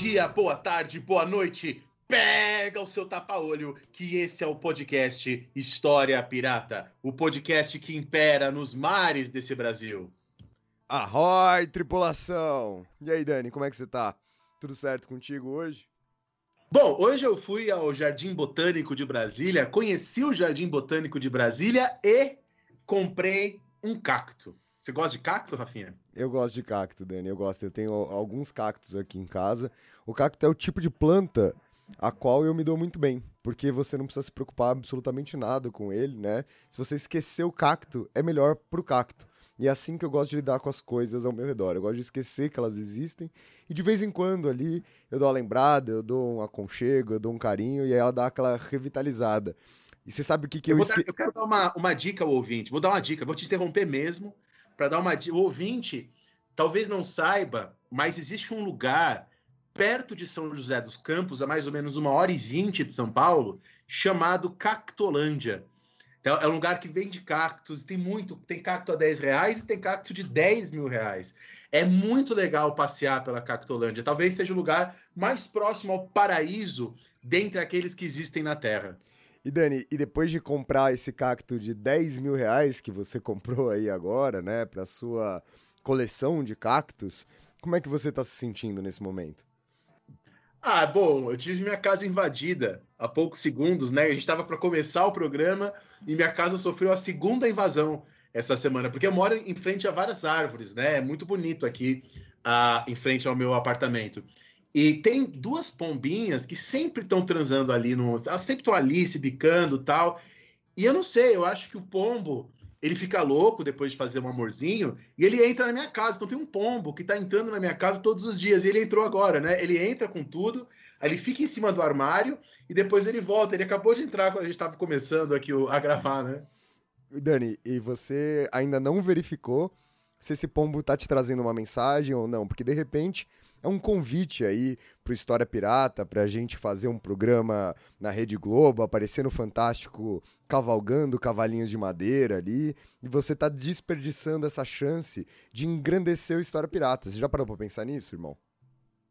dia, boa tarde, boa noite. Pega o seu tapa-olho, que esse é o podcast História Pirata, o podcast que impera nos mares desse Brasil. Arroi, tripulação! E aí, Dani, como é que você tá? Tudo certo contigo hoje? Bom, hoje eu fui ao Jardim Botânico de Brasília, conheci o Jardim Botânico de Brasília e comprei um cacto. Você gosta de cacto, Rafinha? Eu gosto de cacto, Dani, eu gosto. Eu tenho alguns cactos aqui em casa. O cacto é o tipo de planta a qual eu me dou muito bem, porque você não precisa se preocupar absolutamente nada com ele, né? Se você esquecer o cacto, é melhor pro cacto. E é assim que eu gosto de lidar com as coisas ao meu redor. Eu gosto de esquecer que elas existem. E de vez em quando ali eu dou uma lembrada, eu dou um aconchego, eu dou um carinho e aí ela dá aquela revitalizada. E você sabe o que, que Eu, eu, vou dar- esque... eu quero dar uma, uma dica ao ouvinte. Vou dar uma dica, vou te interromper mesmo, para dar uma dica. O ouvinte talvez não saiba, mas existe um lugar perto de São José dos Campos, a mais ou menos uma hora e vinte de São Paulo, chamado Cactolândia. É é um lugar que vende cactos, tem muito, tem cacto a 10 reais e tem cacto de 10 mil reais. É muito legal passear pela Cactolândia. Talvez seja o lugar mais próximo ao paraíso dentre aqueles que existem na Terra. E Dani, e depois de comprar esse cacto de 10 mil reais que você comprou aí agora, né, pra sua coleção de cactos, como é que você tá se sentindo nesse momento? Ah, bom, eu tive minha casa invadida há poucos segundos, né? A gente estava para começar o programa e minha casa sofreu a segunda invasão essa semana, porque eu moro em frente a várias árvores, né? É muito bonito aqui ah, em frente ao meu apartamento. E tem duas pombinhas que sempre estão transando ali, no... elas sempre estão ali se bicando tal. E eu não sei, eu acho que o pombo ele fica louco depois de fazer um amorzinho e ele entra na minha casa. Então tem um pombo que tá entrando na minha casa todos os dias. E ele entrou agora, né? Ele entra com tudo, ele fica em cima do armário e depois ele volta. Ele acabou de entrar quando a gente estava começando aqui a gravar, né? Dani, e você ainda não verificou se esse pombo tá te trazendo uma mensagem ou não? Porque de repente é um convite aí pro História Pirata pra gente fazer um programa na Rede Globo, aparecer no Fantástico cavalgando cavalinhos de madeira ali, e você tá desperdiçando essa chance de engrandecer o História Pirata. Você já parou pra pensar nisso, irmão?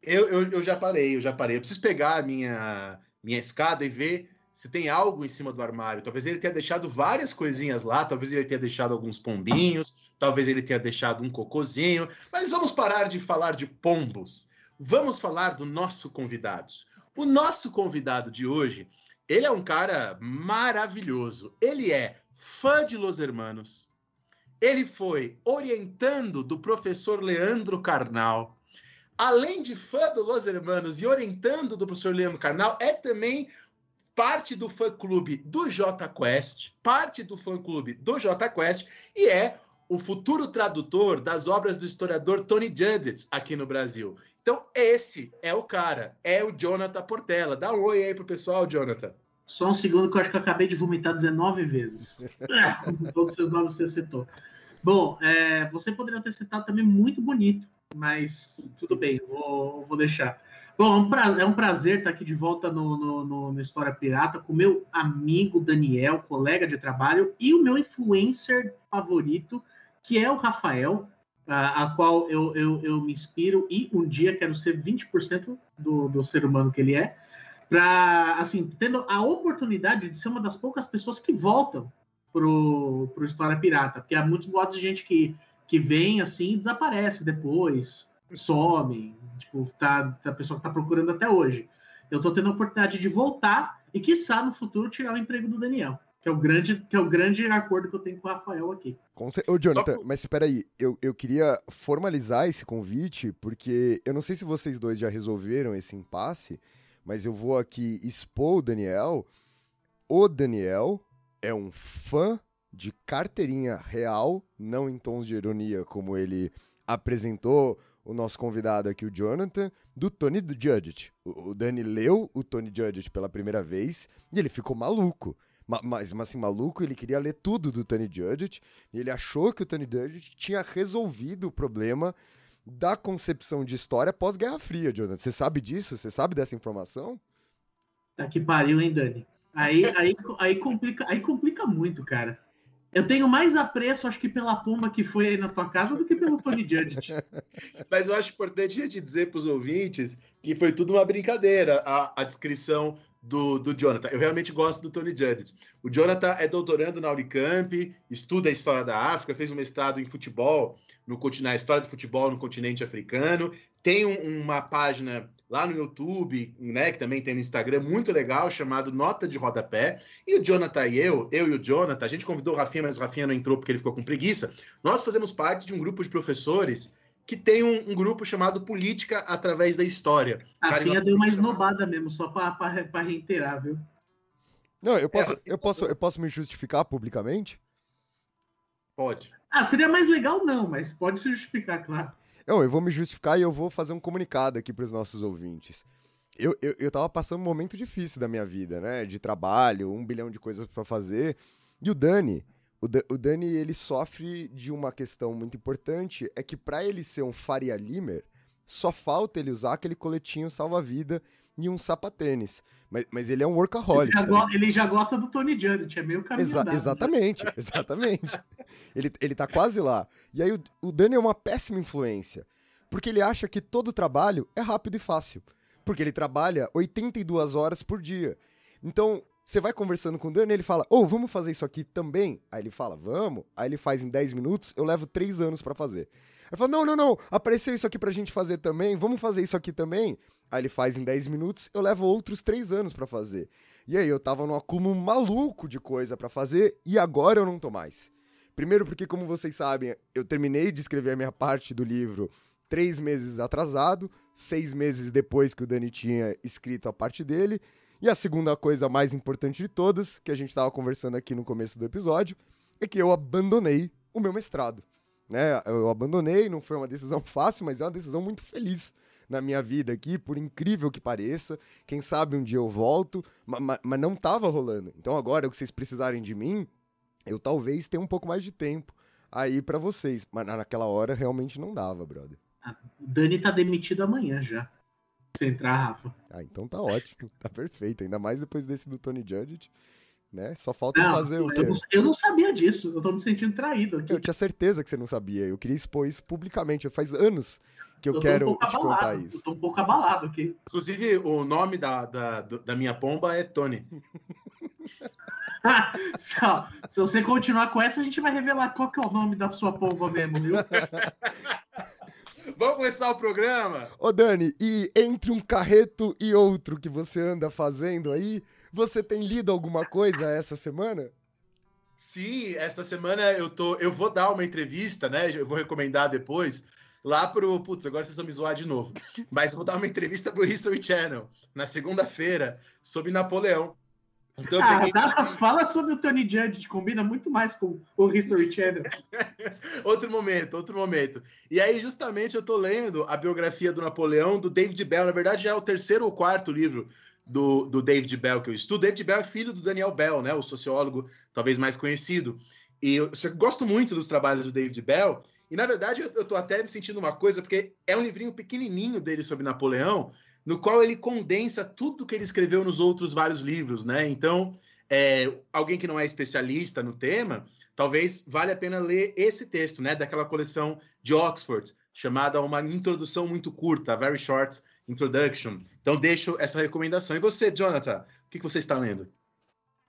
Eu, eu, eu já parei, eu já parei. Eu preciso pegar a minha, minha escada e ver se tem algo em cima do armário. Talvez ele tenha deixado várias coisinhas lá, talvez ele tenha deixado alguns pombinhos, talvez ele tenha deixado um cocozinho. Mas vamos parar de falar de pombos. Vamos falar do nosso convidado. O nosso convidado de hoje, ele é um cara maravilhoso. Ele é fã de Los Hermanos. Ele foi orientando do professor Leandro Carnal além de fã do Los Hermanos e orientando do professor Leandro Carnal, é também parte do fã-clube do J Quest, parte do fã-clube do J Quest e é o futuro tradutor das obras do historiador Tony Judith aqui no Brasil. Então, esse é o cara, é o Jonathan Portela. Dá um oi aí pro pessoal, Jonathan. Só um segundo que eu acho que eu acabei de vomitar 19 vezes. É, Todos esses nomes você citou. Bom, é, você poderia ter citado também muito bonito, mas tudo bem, vou, vou deixar. Bom, é um, é um prazer estar aqui de volta no, no, no- no História Pirata com meu amigo Daniel, colega de trabalho, e o meu influencer favorito, que é o Rafael, a, a qual eu, eu, eu me inspiro e um dia quero ser 20% do, do ser humano que ele é para assim tendo a oportunidade de ser uma das poucas pessoas que voltam pro, pro História Pirata, porque há muitos boatos de gente que, que vem assim e desaparece depois, some, tipo, tá, tá a pessoa que tá procurando até hoje. Eu tô tendo a oportunidade de voltar e, quiçá, no futuro, tirar o emprego do Daniel, que é o grande, que é o grande acordo que eu tenho com o Rafael aqui. Com Ô, Jonathan, Só- mas espera aí, eu, eu queria formalizar esse convite, porque eu não sei se vocês dois já resolveram esse impasse, mas eu vou aqui expor o Daniel. O Daniel é um fã de carteirinha real, não em tons de ironia, como ele apresentou o nosso convidado aqui, o Jonathan, do Tony Judge. O, Dani leu o Tony Judge pela primeira vez e ele ficou maluco. Ma- Mas, mas assim, maluco, ele queria ler tudo do Tony Judge e ele achou que o Tony Judge tinha resolvido o problema da concepção de história pós-Guerra Fria, Jonathan. Você sabe disso? Você sabe dessa informação? Tá que pariu, hein, Dani? Aí, aí, aí, complica, aí complica muito, cara. Eu tenho mais apreço, acho que pela pomba que foi aí na tua casa do que pelo Tony Judge. Mas eu acho importante a gente dizer para os ouvintes que foi tudo uma brincadeira a, a descrição do, do Jonathan. Eu realmente gosto do Tony Judge. O Jonathan é doutorando na Unicamp, estuda a história da África, fez um mestrado em futebol, no, na história do futebol no continente africano. Tem um- uma página lá no YouTube, né, que também tem no Instagram, muito legal, chamado Nota de Rodapé. E o Jonathan e eu, eu e o Jonathan, a gente convidou o Rafinha, mas o Rafinha não entrou porque ele ficou com preguiça. Nós fazemos parte de um grupo de professores que tem um, um grupo chamado Política através da História. A Cara, Finha nós- deu uma esnobada mesmo, só pra reiterar, viu? Não, eu posso, É, eu posso, eu posso me justificar publicamente? Pode. Ah, seria mais legal não, mas pode se justificar, claro. Eu vou me justificar e eu vou fazer um comunicado aqui para os nossos ouvintes. Eu, eu, eu tava passando um momento difícil da minha vida, né? De trabalho, um bilhão de coisas para fazer. E o Dani, o, o Dani, ele sofre de uma questão muito importante, é que para ele ser um Faria Limer, só falta ele usar aquele coletinho salva-vida e um sapatênis. Mas, mas ele é um Ele workaholic. já, tá go- ele já gosta do Tony Judge, é meio caminho Exa- né? exatamente, exatamente. ele, ele tá quase lá. E aí o, o Dani é uma péssima influência. Porque ele acha que todo trabalho é rápido e fácil. Porque ele trabalha 82 horas por dia. Então, você vai conversando com o Dani ele fala: Ô, vamos fazer isso aqui também? Aí ele fala: Vamos. Aí ele faz em 10 minutos, eu levo 3 anos pra fazer. Aí fala: Não, não, não, apareceu isso aqui pra gente fazer também, vamos fazer isso aqui também. Aí ele faz em 10 minutos, eu levo outros 3 anos pra fazer. E aí eu tava num acúmulo maluco de coisa pra fazer e agora eu não tô mais. Primeiro porque, como vocês sabem, eu terminei de escrever a minha parte do livro três meses atrasado, seis meses depois que o Dani tinha escrito a parte dele. E a segunda coisa mais importante de todas, que a gente estava conversando aqui no começo do episódio, é que eu abandonei o meu mestrado. Né? Eu abandonei, não foi uma decisão fácil, mas é uma decisão muito feliz na minha vida aqui, por incrível que pareça. Quem sabe um dia eu volto, ma- ma- mas não tava rolando. Então agora, o que vocês precisarem de mim, eu talvez tenha um pouco mais de tempo aí pra vocês. Mas na- naquela hora realmente não dava, brother. O Dani tá demitido amanhã já. Se entrar, Rafa. Ah, então tá ótimo, tá perfeito. Ainda mais depois desse do Tony Judge, né? Só falta Não, fazer o quê? eu, não, eu não sabia disso. Eu tô me sentindo traído aqui. Eu tinha certeza que você não sabia. Eu queria expor isso publicamente. Faz anos que eu, um quero pouco te contar abalado, isso. Eu tô um pouco abalado aqui. Inclusive, o nome da, da, da minha pomba é Tony. se, ó, se você continuar com essa, a gente vai revelar qual que é o nome da sua pomba mesmo, viu? Vamos começar o programa? Ô Dani, e entre um carreto e outro que você anda fazendo aí, você tem lido alguma coisa essa semana? Sim, essa semana eu tô, eu vou dar uma entrevista, né? Eu vou recomendar depois lá pro, putz, agora vocês vão me zoar de novo. Mas eu vou dar uma entrevista pro History Channel na segunda-feira sobre Napoleão. Então Ah, peguei dá- fala sobre o Tony Judge, combina muito mais com o History Channel. outro momento, outro momento. E aí justamente eu tô lendo a biografia do Napoleão do David Bell. Na verdade já é o terceiro ou quarto livro do, do David Bell que eu estudo. David Bell é filho do Daniel Bell, né? O sociólogo talvez mais conhecido. E eu, eu gosto muito dos trabalhos do David Bell. E na verdade eu, eu tô até me sentindo uma coisa, porque é um livrinho pequenininho dele sobre Napoleão, no qual ele condensa tudo que ele escreveu nos outros vários livros, né? Então, é, alguém que não é especialista no tema, talvez valha a pena ler esse texto, né? Daquela coleção de Oxford, chamada Uma Introdução Muito Curta, Very Short Introduction. Então, deixo essa recomendação. E você, Jonathan, o que que você está lendo?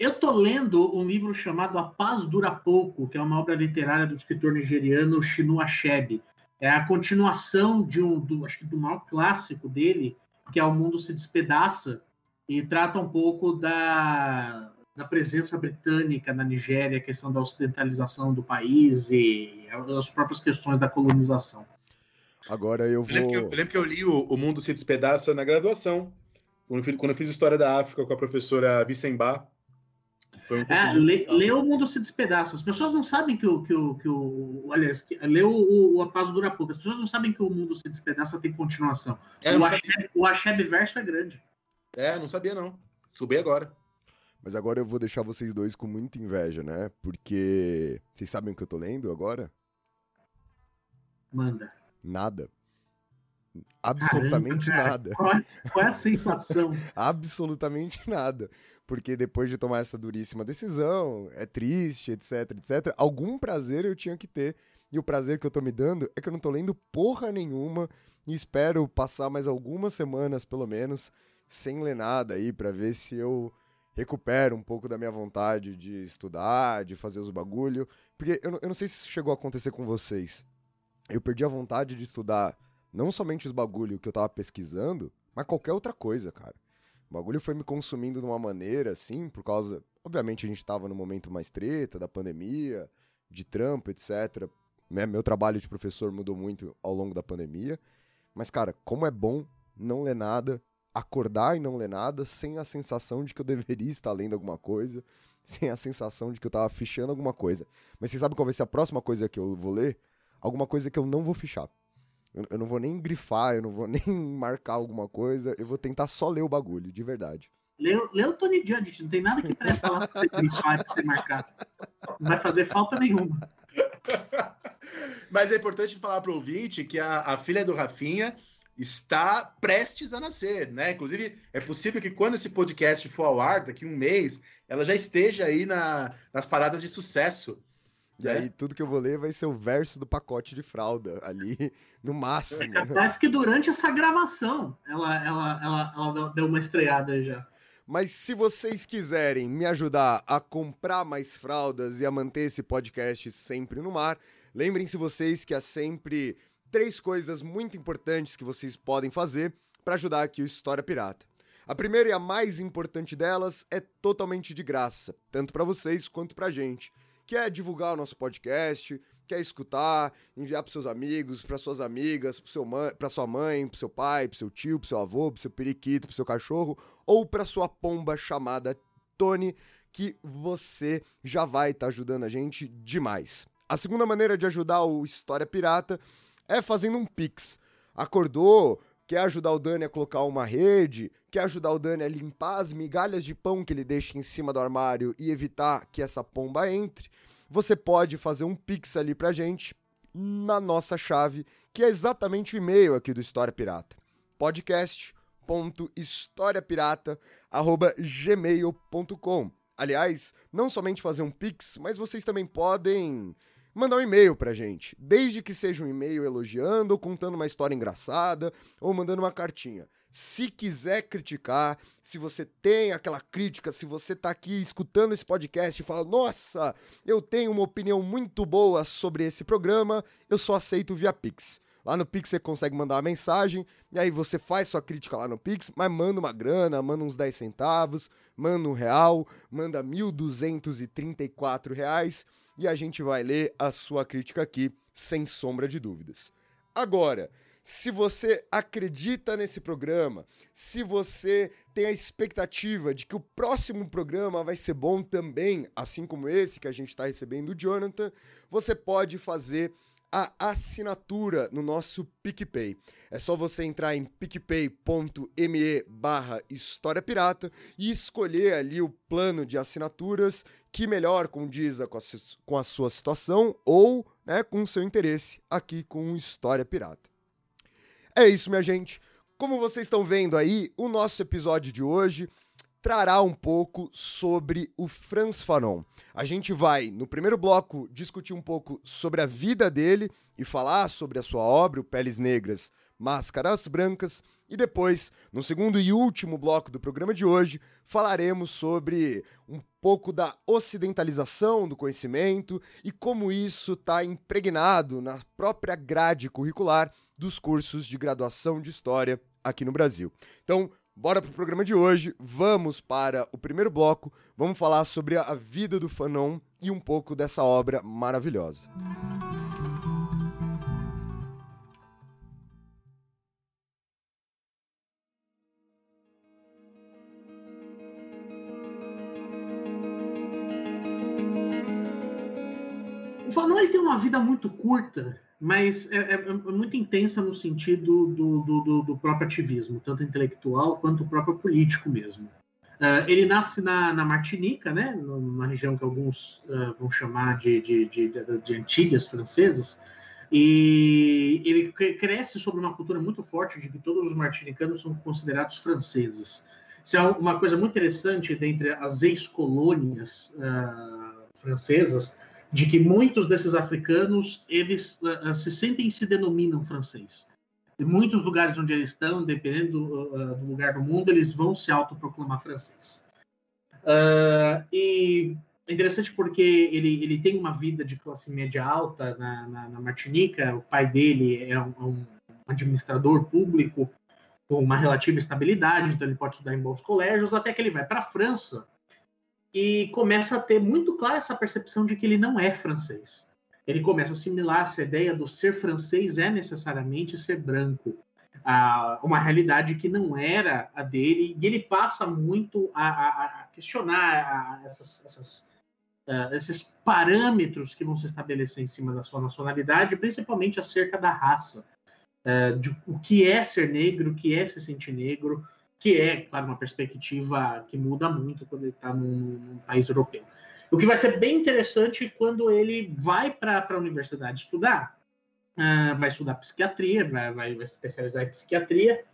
Eu tô lendo um livro chamado A Paz Dura Pouco, que é uma obra literária do escritor nigeriano Chinua Achebe. É a continuação de um, do, acho que do maior clássico dele, que é O Mundo se Despedaça, e trata um pouco da, da presença britânica na Nigéria, a questão da ocidentalização do país e as próprias questões da colonização. Agora eu Eu lembro, que eu, vou. eu lembro que eu li o, o Mundo se Despedaça na graduação, quando eu, fiz, quando eu fiz História da África com a professora Vicembar. Foi um É, lê, o mundo se despedaça. As pessoas não sabem que o. Que o, que o aliás, que, lê o, o, o Acaso Dura Pouco. As pessoas não sabem que o mundo se despedaça tem continuação. É, o, não Acheb, o Acheb Verso é grande. É, não sabia não. Subi agora. Mas agora eu vou deixar vocês dois com muita inveja, né? Porque vocês sabem o que eu tô lendo agora? Manda. Nada. Absolutamente Caramba, cara. nada. Qual, é- qual é a sensação? Absolutamente nada. Porque depois de tomar essa duríssima decisão, é triste, etc, etc, algum prazer eu tinha que ter. E o prazer que eu tô me dando é que eu não tô lendo porra nenhuma e espero passar mais algumas semanas, pelo menos, sem ler nada aí, pra ver se eu recupero um pouco da minha vontade de estudar, de fazer os bagulho. Porque eu não, eu não sei se isso chegou a acontecer com vocês. Eu perdi a vontade de estudar não somente os bagulho que eu tava pesquisando, mas qualquer outra coisa, cara. O bagulho foi me consumindo de uma maneira, assim, por causa. Obviamente a gente tava no momento mais treta, da pandemia, de trampo, etc. Né? Meu trabalho de professor mudou muito ao longo da pandemia. Mas, cara, como é bom não ler nada, acordar e não ler nada, sem a sensação de que eu deveria estar lendo alguma coisa, sem a sensação de que eu tava fichando alguma coisa. Mas vocês sabem qual vai ser a próxima coisa que eu vou ler? Alguma coisa que eu não vou fichar. Eu, não vou nem grifar, eu não vou nem marcar alguma coisa, eu vou tentar só ler o bagulho, de verdade. Lê, lê o Tony Judge, não tem nada que presta lá pra você grifar, pra você marcar. Não vai fazer falta nenhuma. Mas é importante falar para o ouvinte que a, a filha do Rafinha está prestes a nascer, né? Inclusive, é possível que quando esse podcast for ao ar, daqui a um mês, ela já esteja aí na, nas paradas de sucesso. E né? aí tudo que eu vou ler vai ser o verso do pacote de fralda, ali, no máximo. Parece que durante essa gravação ela, ela, ela, ela deu uma estreada já. Mas se vocês quiserem me ajudar a comprar mais fraldas e a manter esse podcast sempre no mar, lembrem-se vocês que há sempre três coisas muito importantes que vocês podem fazer para ajudar aqui o História Pirata. A primeira e a mais importante delas é totalmente de graça, tanto para vocês quanto pra gente. Quer divulgar o nosso podcast, quer escutar, enviar para seus amigos, para suas amigas, para sua mãe, para seu pai, para seu tio, para seu avô, para seu periquito, para seu cachorro ou para sua pomba chamada Tony, que você já vai estar ajudando a gente demais. A segunda maneira de ajudar o História Pirata é fazendo um pix. Acordou, quer ajudar o Dani a colocar uma rede, quer ajudar o Dani a limpar as migalhas de pão que ele deixa em cima do armário e evitar que essa pomba entre, você pode fazer um pix ali pra gente na nossa chave, que é exatamente o e-mail aqui do História Pirata. podcast.historiapirata@gmail.com. Aliás, não somente fazer um pix, mas vocês também podem mandar um e-mail pra gente, desde que seja um e-mail elogiando ou contando uma história engraçada ou mandando uma cartinha. Se quiser criticar, se você tem aquela crítica, se você tá aqui escutando esse podcast e fala: "Nossa, eu tenho uma opinião muito boa sobre esse programa", eu só aceito via Pix. Lá no Pix você consegue mandar uma mensagem, e aí você faz sua crítica lá no Pix, mas manda uma grana, manda uns 10 centavos, manda um real, manda 1.234 reais, e a gente vai ler a sua crítica aqui, sem sombra de dúvidas. Agora, se você acredita nesse programa, se você tem a expectativa de que o próximo programa vai ser bom também, assim como esse que a gente está recebendo do Jonathan, você pode fazer a assinatura no nosso PicPay. É só você entrar em picpay.me barra História Pirata e escolher ali o plano de assinaturas que melhor condiza com a, sua situação ou né, com o seu interesse aqui com História Pirata. É isso, minha gente. Como vocês estão vendo aí, o nosso episódio de hoje trará um pouco sobre o Franz Fanon. A gente vai, no primeiro bloco, discutir um pouco sobre a vida dele e falar sobre a sua obra, o Peles Negras, Máscaras Brancas, e depois, no segundo e último bloco do programa de hoje, falaremos sobre um pouco da ocidentalização do conhecimento e como isso está impregnado na própria grade curricular dos cursos de graduação de História aqui no Brasil. Então, bora pro programa de hoje, vamos para o primeiro bloco, vamos falar sobre a vida do Fanon e um pouco dessa obra maravilhosa. O tem uma vida muito curta, mas é, é- é muito intensa no sentido do, do- do- do próprio ativismo, tanto intelectual quanto próprio político mesmo. Ah, ele nasce na, na Martinica, né, numa região que alguns ah, vão chamar de, de, de, de, Antilhas francesas, e ele cre- cresce sobre uma cultura muito forte de que todos os martinicanos são considerados franceses. Isso é uma coisa muito interessante dentre as ex-colônias ah, francesas, de que muitos desses africanos eles ah, se sentem e se denominam francês. Em muitos lugares onde eles estão, dependendo do, ah, do lugar do mundo, eles vão se autoproclamar francês. Ah, e é interessante porque ele, ele tem uma vida de classe média alta na, na, na Martinica. O pai dele é um, um administrador público com uma relativa estabilidade, então ele pode estudar em bons colégios, até que ele vai para a França e começa a ter muito clara essa percepção de que ele não é francês. Ele começa a assimilar essa ideia do ser francês é necessariamente ser branco, ah, uma realidade que não era a dele, e ele passa muito a, a- a questionar a- essas, essas, ah, esses parâmetros que vão se estabelecer em cima da sua nacionalidade, principalmente acerca da raça, ah, de o que é ser negro, o que é se sentir negro, que é, claro, uma perspectiva que muda muito quando ele está num, num país europeu. O que vai ser bem interessante quando ele vai para a universidade estudar, ah, vai estudar psiquiatria, vai, vai, vai se especializar em psiquiatria,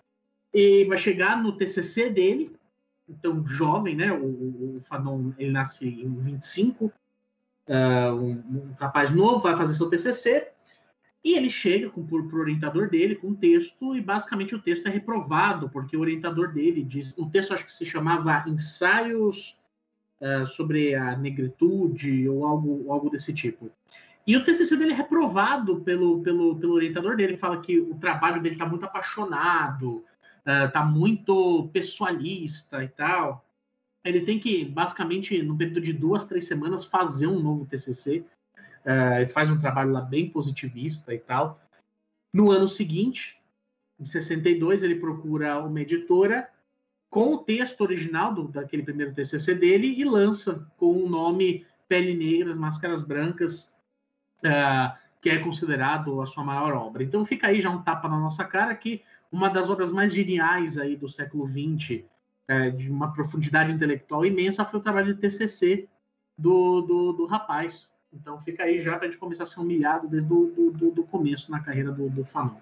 e vai chegar no TCC dele, então jovem, né? O, o, Fanon ele nasce em 25, ah, um, um rapaz novo, vai fazer seu TCC, e ele chega com pro orientador dele com um texto, e basicamente o texto é reprovado, porque o orientador dele diz. O texto acho que se chamava Ensaios ah, sobre a Negritude, ou algo, algo desse tipo. E o TCC dele é reprovado pelo, pelo, pelo orientador dele, fala que o trabalho dele está muito apaixonado, está muito pessoalista e tal. Ele tem que, basicamente, no período de duas, três semanas, fazer um novo TCC. Ele faz um trabalho lá bem positivista e tal. No ano seguinte, em 62, ele procura uma editora com o texto original do, daquele primeiro TCC dele e lança com o nome Pele Negras, Máscaras Brancas, uh, que é considerado a sua maior obra. Então fica aí já um tapa na nossa cara que uma das obras mais geniais aí do século XX, uh, de uma profundidade intelectual imensa, foi o trabalho de TCC do, do, do rapaz, então fica aí já para a gente começar a ser humilhado desde o do, do, do começo na carreira do, do Fanon.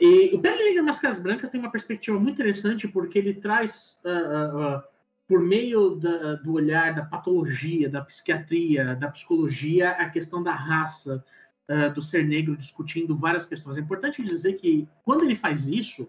E o Pele Negra Máscaras Brancas tem uma perspectiva muito interessante porque ele traz, uh, uh, uh, por meio da, do olhar da patologia, da psiquiatria, da psicologia, a questão da raça, do ser negro, discutindo várias questões. É importante dizer que quando ele faz isso,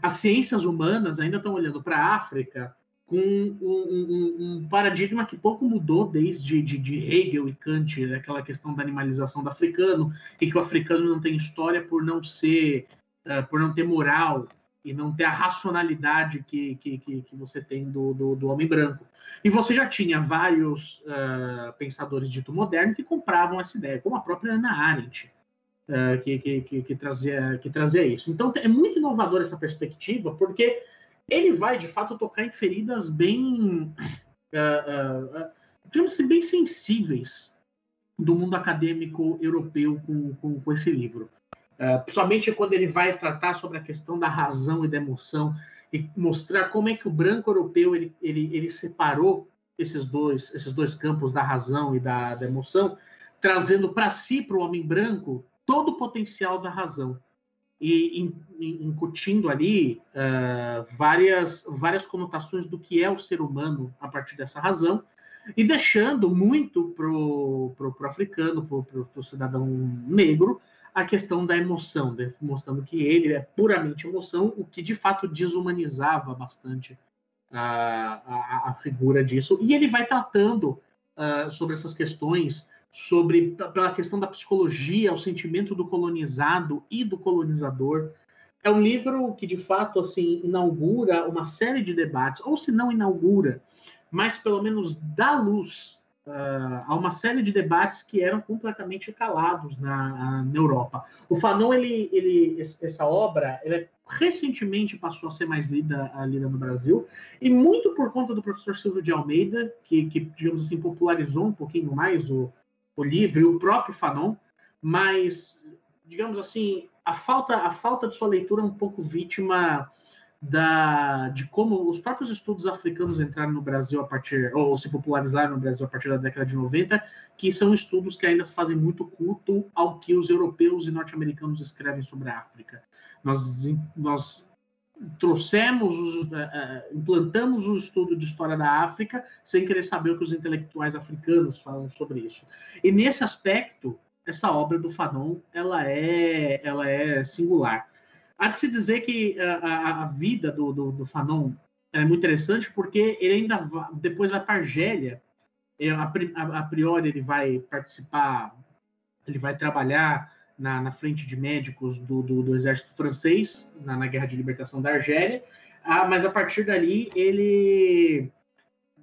as ciências humanas ainda estão olhando para a África com um, um, um, paradigma que pouco mudou desde de, de Hegel e Kant, aquela questão da animalização do africano, e que o africano não tem história por não ser, uh, por não ter moral e não ter a racionalidade que, que, que, que você tem do, do, do, homem branco. E você já tinha vários uh, pensadores dito moderno que compravam essa ideia, como a própria Ana Arendt, uh, que, que, que, que, trazia, que trazia isso. Então é muito inovador essa perspectiva, porque ele vai de fato tocar em feridas bem, uh, uh, digamos assim, bem sensíveis do mundo acadêmico europeu com, com, com esse livro. Uh, principalmente quando ele vai tratar sobre a questão da razão e da emoção e mostrar como é que o branco europeu ele, ele, ele separou esses dois, esses dois campos da razão e da, da emoção, trazendo para si, para o homem branco, todo o potencial da razão e incutindo ali uh, várias, várias conotações do que é o ser humano a partir dessa razão, e deixando muito para o africano, para o cidadão negro, a questão da emoção, né? mostrando que ele é puramente emoção, o que de fato desumanizava bastante a, a, a figura disso. E ele vai tratando uh, sobre essas questões sobre pela questão da psicologia, o sentimento do colonizado e do colonizador. É um livro que de fato assim inaugura uma série de debates, ou se não inaugura, mas pelo menos dá luz uh, a uma série de debates que eram completamente calados na, na Europa. O Fanon, ele, ele, essa obra, ele recentemente passou a ser mais lida, lida no Brasil, e muito por conta do professor Silvio de Almeida, que, que digamos assim, popularizou um pouquinho mais o, o livro e o próprio Fanon, mas, digamos assim, a falta, a falta de sua leitura é um pouco vítima da, de como os próprios estudos africanos entraram no Brasil a partir, ou se popularizaram no Brasil a partir da década de 90, que são estudos que ainda fazem muito culto ao que os europeus e norte-americanos escrevem sobre a África. Nós, nós trouxemos, os, uh, uh, implantamos o estudo de história da África sem querer saber o que os intelectuais africanos falam sobre isso. E nesse aspecto, essa obra do Fanon, ela é, ela é singular. Há de se dizer que a, a vida do, do, do, Fanon é muito interessante porque ele ainda vai, depois vai para a a, a, priori ele vai participar, ele vai trabalhar na, na frente de médicos do, do, do exército francês, na, na, Guerra de Libertação da Argélia, ah, mas a partir dali ele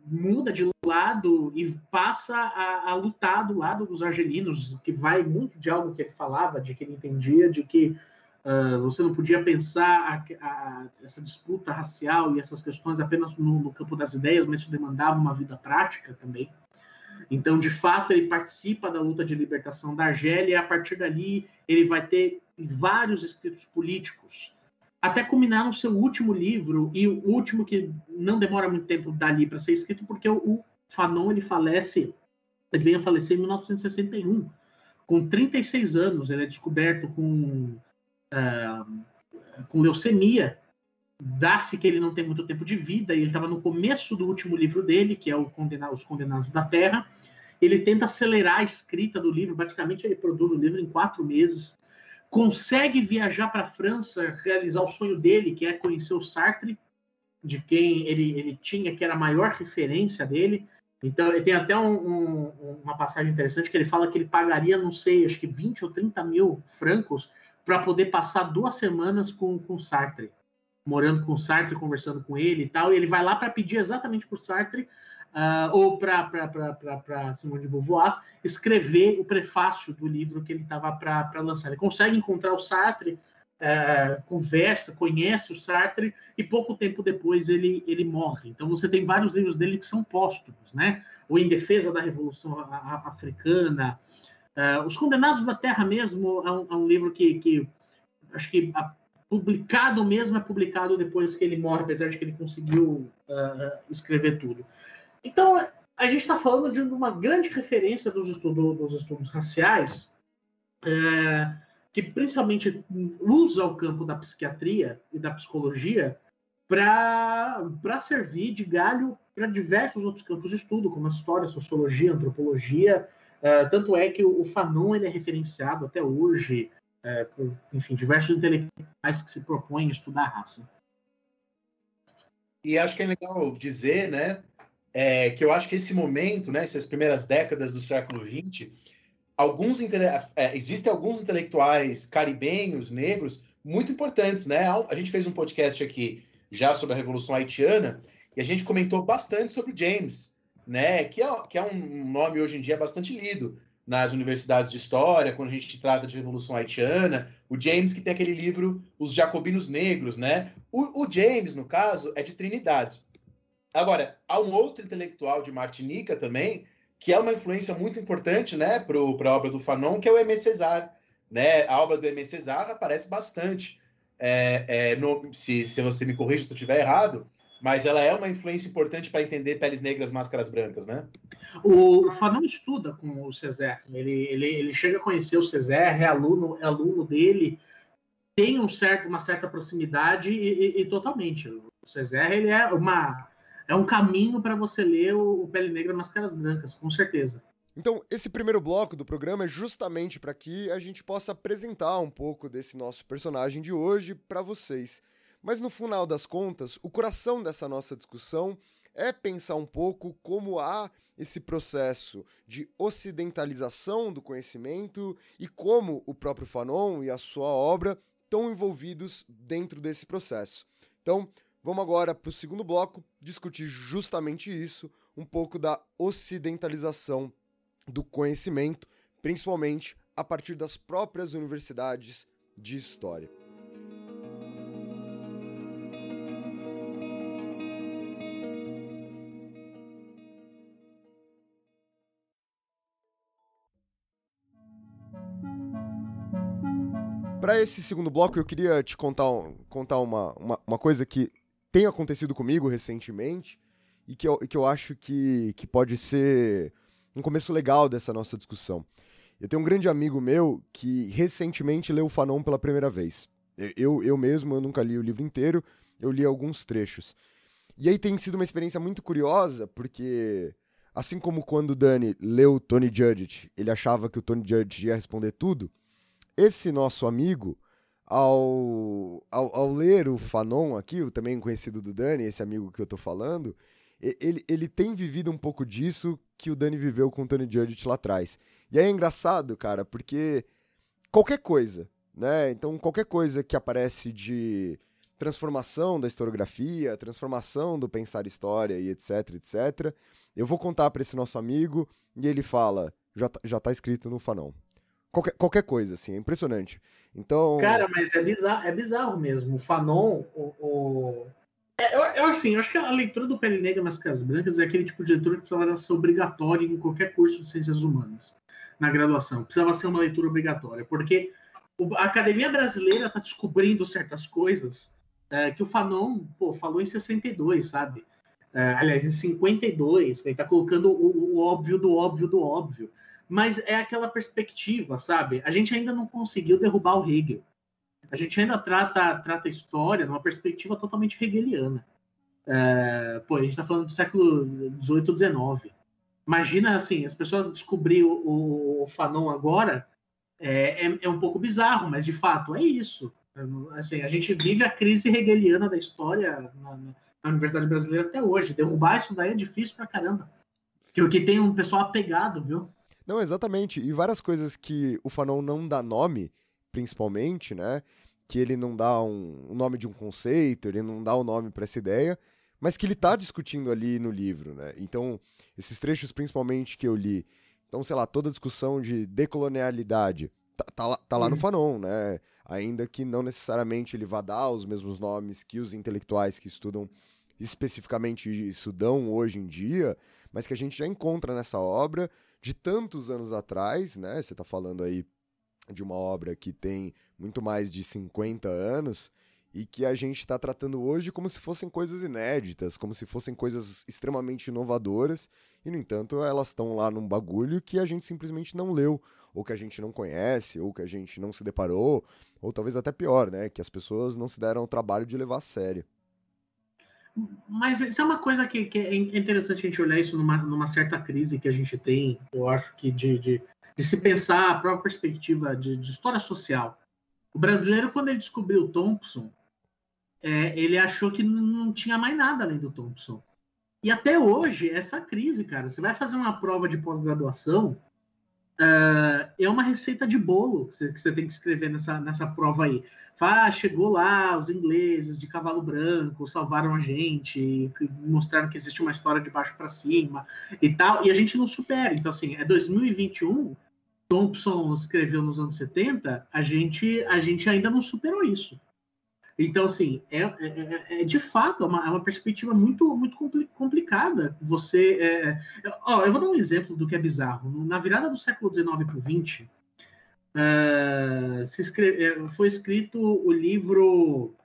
muda de lado e passa a, a, lutar do lado dos argelinos, que vai muito de algo que ele falava, de que ele entendia, de que uh, você não podia pensar a, a, essa disputa racial e essas questões apenas no, no campo das ideias, mas isso demandava uma vida prática também. Então, de fato, ele participa da luta de libertação da Argélia e a partir dali ele vai ter vários escritos políticos, até culminar no seu último livro e o último que não demora muito tempo dali para ser escrito, porque o Fanon ele falece, ele veio a falecer em 1961, com 36 anos, ele é descoberto com uh, com leucemia dá-se que ele não tem muito tempo de vida, e ele estava no começo do último livro dele, que é o Os Condenados da Terra. Ele tenta acelerar a escrita do livro, praticamente ele produz o livro em quatro meses, consegue viajar para a França, realizar o sonho dele, que é conhecer o Sartre, de quem ele, ele tinha, que era a maior referência dele. Então, tem até um, um, uma passagem interessante que ele fala que ele pagaria, não sei, acho que 20 ou 30 mil francos para poder passar duas semanas com, com Sartre morando com o Sartre, conversando com ele e tal, e ele vai lá para pedir exatamente para o Sartre, uh, ou para Simone de Beauvoir, escrever o prefácio do livro que ele estava para lançar. Ele consegue encontrar o Sartre, uh, conversa, conhece o Sartre, e pouco tempo depois ele, ele morre. Então você tem vários livros dele que são póstumos, né? O Em Defesa da Revolução Africana, uh, Os Condenados da Terra mesmo é um, é um livro que, que acho que a, publicado mesmo é publicado depois que ele morre, apesar de que ele conseguiu uh, escrever tudo. Então, a gente está falando de uma grande referência dos, estudo, dos estudos raciais, uh, que principalmente usa o campo da psiquiatria e da psicologia para servir de galho para diversos outros campos de estudo, como a história, a sociologia, a antropologia. Uh, tanto é que o, o Fanon ele é referenciado até hoje é, por, enfim, diversos intelectuais que se propõem a estudar a raça. E acho que é legal dizer, né, é, que eu acho que esse momento, né, essas primeiras décadas do século XX, alguns é, existem alguns intelectuais caribenhos, negros, muito importantes, né? A gente fez um podcast aqui já sobre a Revolução Haitiana e a gente comentou bastante sobre o James, né? Que é, que é um nome hoje em dia bastante lido nas universidades de história, quando a gente trata de Revolução Haitiana, o James que tem aquele livro Os Jacobinos Negros, né? O, o James, no caso, é de Trinidade. Agora, há um outro intelectual de Martinica também, que é uma influência muito importante, né, para a obra do Fanon, que é o Aimé César, né? A obra do Aimé César aparece bastante. É, é, no, se, se você me corrija se eu estiver errado, mas ela é uma influência importante para entender peles negras, máscaras brancas, né? O Fanon estuda com o César, ele, ele, ele chega a conhecer o César, é aluno, é aluno dele, tem um certo, uma certa proximidade e, e, e totalmente. O César ele é uma é um caminho para você ler o, o Pele Negra, Máscaras Brancas, com certeza. Então, esse primeiro bloco do programa é justamente para que a gente possa apresentar um pouco desse nosso personagem de hoje para vocês. Mas no final das contas, o coração dessa nossa discussão é pensar um pouco como há esse processo de ocidentalização do conhecimento e como o próprio Fanon e a sua obra estão envolvidos dentro desse processo. Então, vamos agora para o segundo bloco discutir justamente isso, um pouco da ocidentalização do conhecimento, principalmente a partir das próprias universidades de história. Para esse segundo bloco, eu queria te contar, contar uma, uma, uma coisa que tem acontecido comigo recentemente e que eu, que eu acho que, que pode ser um começo legal dessa nossa discussão. Eu tenho um grande amigo meu que recentemente leu o Fanon pela primeira vez. Eu, eu, eu mesmo, eu nunca li o livro inteiro, eu li alguns trechos. E aí tem sido uma experiência muito curiosa, porque assim como quando o Dani leu Tony Judge, ele achava que o Tony Judge ia responder tudo, esse nosso amigo, ao, ao, ao ler o Fanon aqui, o também conhecido do Dani, esse amigo que eu tô falando, ele, ele tem vivido um pouco disso que o Dani viveu com o Tony Judge lá atrás. E aí é engraçado, cara, porque qualquer coisa, né? Então, qualquer coisa que aparece de transformação da historiografia, transformação do pensar história e etc, etc, eu vou contar para esse nosso amigo e ele fala, já, tá- já tá escrito no Fanon. Qualquer, qualquer coisa, assim, é impressionante. Então. Cara, mas é bizarro, é bizarro mesmo. O Fanon, o. o- É, eu, eu, assim, eu acho que a leitura do Pele Negra e Máscaras Brancas é aquele tipo de leitura que precisava ser obrigatória em qualquer curso de ciências humanas na graduação. Precisava ser uma leitura obrigatória, porque a academia brasileira está descobrindo certas coisas é, que o Fanon pô, falou em 62, sabe? É, aliás, em 52, ele está colocando o, o óbvio do óbvio do óbvio. Mas é aquela perspectiva, sabe? A gente ainda não conseguiu derrubar o Hegel. A gente ainda trata, trata a história numa perspectiva totalmente hegeliana. É, pô, a gente está falando do século XVIII, XIX. Imagina, assim, as pessoas descobrir o, o, o Fanon agora é, é, é um pouco bizarro, mas de fato é isso. Assim, a gente vive a crise hegeliana da história na, na Universidade Brasileira até hoje. Derrubar isso daí é difícil pra caramba. Porque tem um pessoal apegado, viu? Não, exatamente. E várias coisas que o Fanon não dá nome, principalmente, né? Que ele não dá um, o nome de um conceito, ele não dá o nome para essa ideia, mas que ele tá discutindo ali no livro, né? Então, esses trechos principalmente que eu li, então, sei lá, toda a discussão de decolonialidade, tá, tá lá, tá lá no Uhum. Fanon, né? Ainda que não necessariamente ele vá dar os mesmos nomes que os intelectuais que estudam especificamente isso dão hoje em dia, mas que a gente já encontra nessa obra de tantos anos atrás, né? Você está falando aí de uma obra que tem muito mais de 50 anos e que a gente está tratando hoje como se fossem coisas inéditas, como se fossem coisas extremamente inovadoras, e no entanto elas estão lá num bagulho que a gente simplesmente não leu, ou que a gente não conhece, ou que a gente não se deparou, ou talvez até pior, né? Que as pessoas não se deram o trabalho de levar a sério. Mas isso é uma coisa que, que é interessante a gente olhar isso numa, numa certa crise que a gente tem, eu acho que de, de, de se pensar a própria perspectiva de, de história social. O brasileiro, quando ele descobriu o Thompson, é, ele achou que não tinha mais nada além do Thompson. E até hoje, essa crise, cara, você vai fazer uma prova de pós-graduação, uh, é uma receita de bolo que você, que você, tem que escrever nessa, nessa prova aí. Ah, chegou lá, os ingleses de cavalo branco salvaram a gente, mostraram que existe uma história de baixo para cima e tal, e a gente não supera. Então, assim, é 2021, Thompson escreveu nos anos 70, a gente, a gente ainda não superou isso. Então, assim, é, é, é de fato é uma, é uma, perspectiva muito, muito complicada. Você. É, ó, eu vou dar um exemplo do que é bizarro. Na virada do século XIX para o XX, escreve, foi escrito o livro.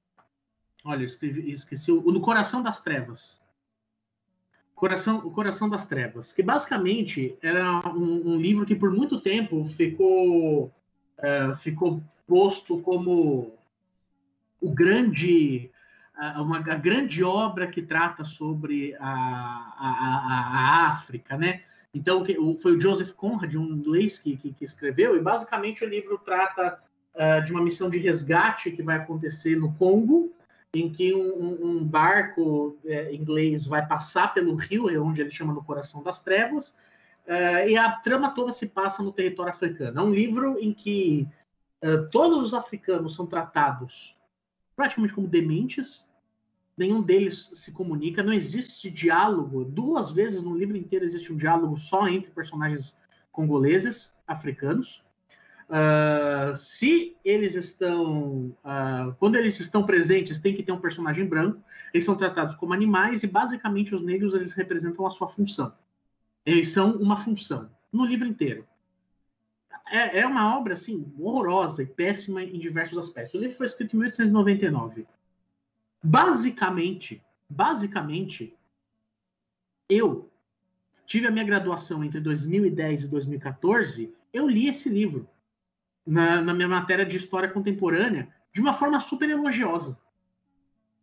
Olha, eu escrevi, esqueci o No Coração das Trevas. Coração, o Coração das Trevas, que basicamente era um, um livro que por muito tempo ficou, ficou posto como o grande uma a grande obra que trata sobre a, a, a, África, né? Então foi o Joseph Conrad, um inglês que, que, que escreveu e basicamente o livro trata uh, de uma missão de resgate que vai acontecer no Congo, em que um, um barco é, inglês vai passar pelo rio, onde ele chama no Coração das Trevas, uh, e a trama toda se passa no território africano. É um livro em que uh, todos os africanos são tratados praticamente como dementes. Nenhum deles se comunica, não existe diálogo. Duas vezes no livro inteiro existe um diálogo só entre personagens congoleses, africanos. Uh, se eles estão. Uh, quando eles estão presentes, tem que ter um personagem branco. Eles são tratados como animais e, basicamente, os negros eles representam a sua função. Eles são uma função, no livro inteiro. É, é uma obra assim horrorosa e péssima em diversos aspectos. O livro foi escrito em 1899. Basicamente, basicamente, eu tive a minha graduação entre 2010 e 2014, eu li esse livro na, na minha matéria de história contemporânea de uma forma super elogiosa.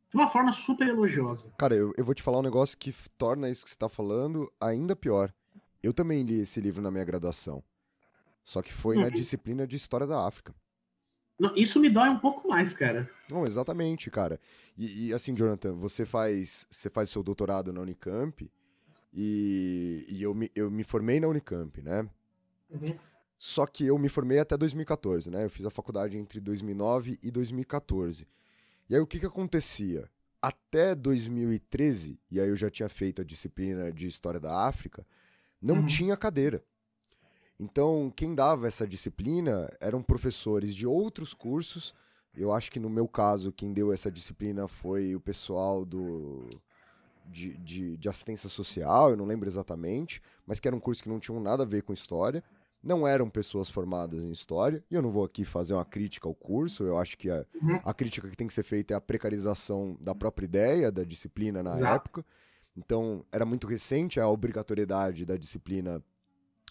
De uma forma super elogiosa. Cara, eu, eu vou te falar um negócio que torna isso que você tá falando ainda pior. Eu também li esse livro na minha graduação. Só que foi na Uhum. disciplina de História da África. Isso me dói um pouco mais, cara. Não, exatamente, cara. E, e, assim, Jonathan, você faz, você faz seu doutorado na Unicamp e, e eu, me, eu me formei na Unicamp, né? Só que eu me formei até 2014, né? Eu fiz a faculdade entre 2009 e 2014. E aí o que que acontecia? Até 2013, e aí eu já tinha feito a disciplina de História da África, não Uhum. tinha cadeira. Então, quem dava essa disciplina eram professores de outros cursos. Eu acho que no meu caso, quem deu essa disciplina foi o pessoal do de, de, de assistência social, eu não lembro exatamente, mas que era um curso que não tinha nada a ver com história. Não eram pessoas formadas em história, e eu não vou aqui fazer uma crítica ao curso, eu acho que a, Uhum. a crítica que tem que ser feita é a precarização da própria ideia da disciplina na Exato. época. Então, era muito recente a obrigatoriedade da disciplina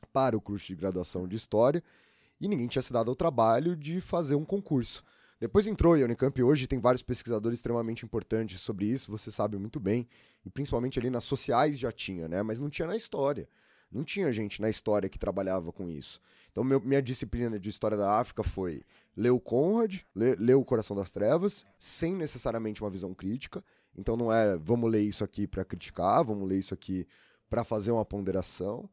para o curso de graduação de História, e ninguém tinha se dado ao trabalho de fazer um concurso. Depois entrou a Unicamp hoje tem vários pesquisadores extremamente importantes sobre isso, você sabe muito bem, e principalmente ali nas sociais já tinha, né? Mas não tinha na história. Não tinha gente na história que trabalhava com isso. Então, meu- minha disciplina de História da África foi ler o Conrad, ler, ler O Coração das Trevas, sem necessariamente uma visão crítica. Então, não é vamos ler isso aqui para criticar, vamos ler isso aqui para fazer uma ponderação.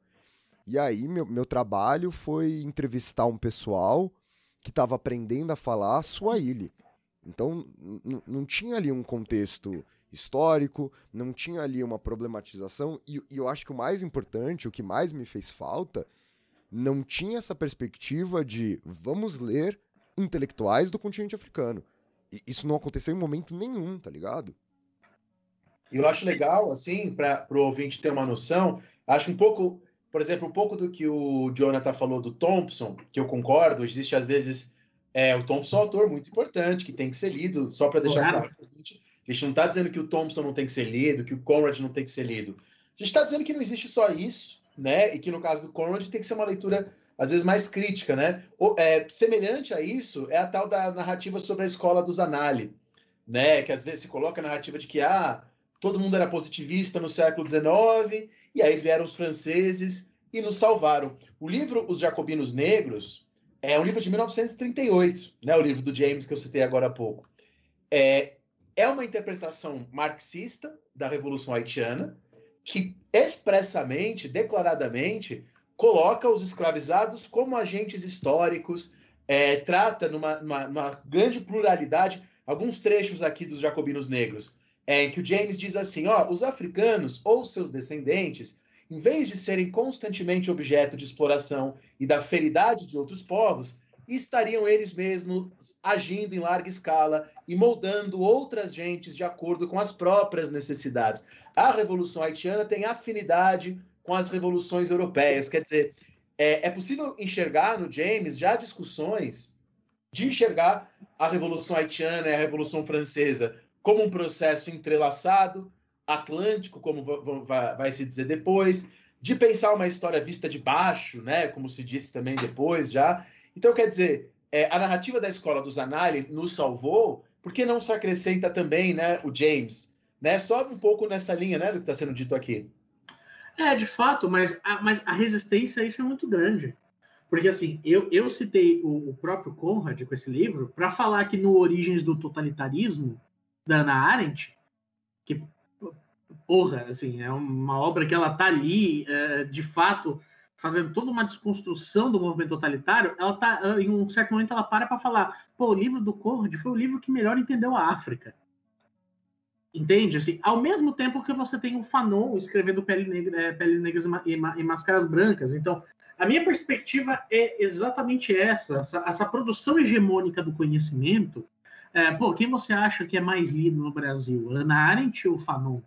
E aí, meu, meu trabalho foi entrevistar um pessoal que estava aprendendo a falar Swahili. Então, não tinha ali um contexto histórico, não tinha ali uma problematização, e, e eu acho que o mais importante, o que mais me fez falta, não tinha essa perspectiva de vamos ler intelectuais do continente africano. E isso não aconteceu em momento nenhum, tá ligado? E eu acho legal, assim, para o ouvinte ter uma noção, acho um pouco, por exemplo, um pouco do que o Jonathan falou do Thompson, que eu concordo, existe às vezes, é, o Thompson é um autor muito importante, que tem que ser lido, só para deixar Claro. claro. A gente, a gente não está dizendo que o Thompson não tem que ser lido, que o Conrad não tem que ser lido. A gente está dizendo que não existe só isso, né? E que no caso do Conrad tem que ser uma leitura, às vezes, mais crítica, né? É, semelhante a isso é a tal da narrativa sobre a escola dos Anali, né? Que às vezes se coloca a narrativa de que, ah, todo mundo era positivista no século XIX, e aí vieram os franceses e nos salvaram. O livro Os Jacobinos Negros é um livro de 1938, né, o livro do James que eu citei agora há pouco. É, é uma interpretação marxista da Revolução Haitiana, que expressamente, declaradamente, coloca os escravizados como agentes históricos, é, trata numa, numa- numa grande pluralidade, alguns trechos aqui dos Jacobinos Negros, é, em que o James diz assim: ó, os africanos ou seus descendentes, em vez de serem constantemente objeto de exploração e da feridade de outros povos, estariam eles mesmos agindo em larga escala e moldando outras gentes de acordo com as próprias necessidades. A Revolução Haitiana tem afinidade com as revoluções europeias, quer dizer, é, é possível enxergar no James já discussões de enxergar a Revolução Haitiana e a Revolução Francesa como um processo entrelaçado, atlântico, como va- va- va- vai se dizer depois, de pensar uma história vista de baixo, né, como se disse também depois já. Então, quer dizer, é, a narrativa da escola dos análises nos salvou, porque não se acrescenta também, né, o James, né, só um pouco nessa linha, né, do que está sendo dito aqui. É, de fato, mas a, mas a resistência a isso é muito grande. Porque, assim, eu, eu citei o, o próprio Conrad com esse livro para falar que no Origens do Totalitarismo, da Ana Arendt, que, porra, assim, é uma obra que ela tá ali, é, de fato, fazendo toda uma desconstrução do movimento totalitário, ela tá, em um certo momento, ela para para falar, pô, o livro do Conrad foi o livro que melhor entendeu a África. Entende? Assim, ao mesmo tempo que você tem o Fanon escrevendo Pele Negra, é, Peles Negras e, Ma- e Máscaras Brancas. Então, a minha perspectiva é exatamente essa, essa, essa produção hegemônica do conhecimento. É, pô, quem você acha que é mais lido no Brasil? Ana Arendt ou Fanon?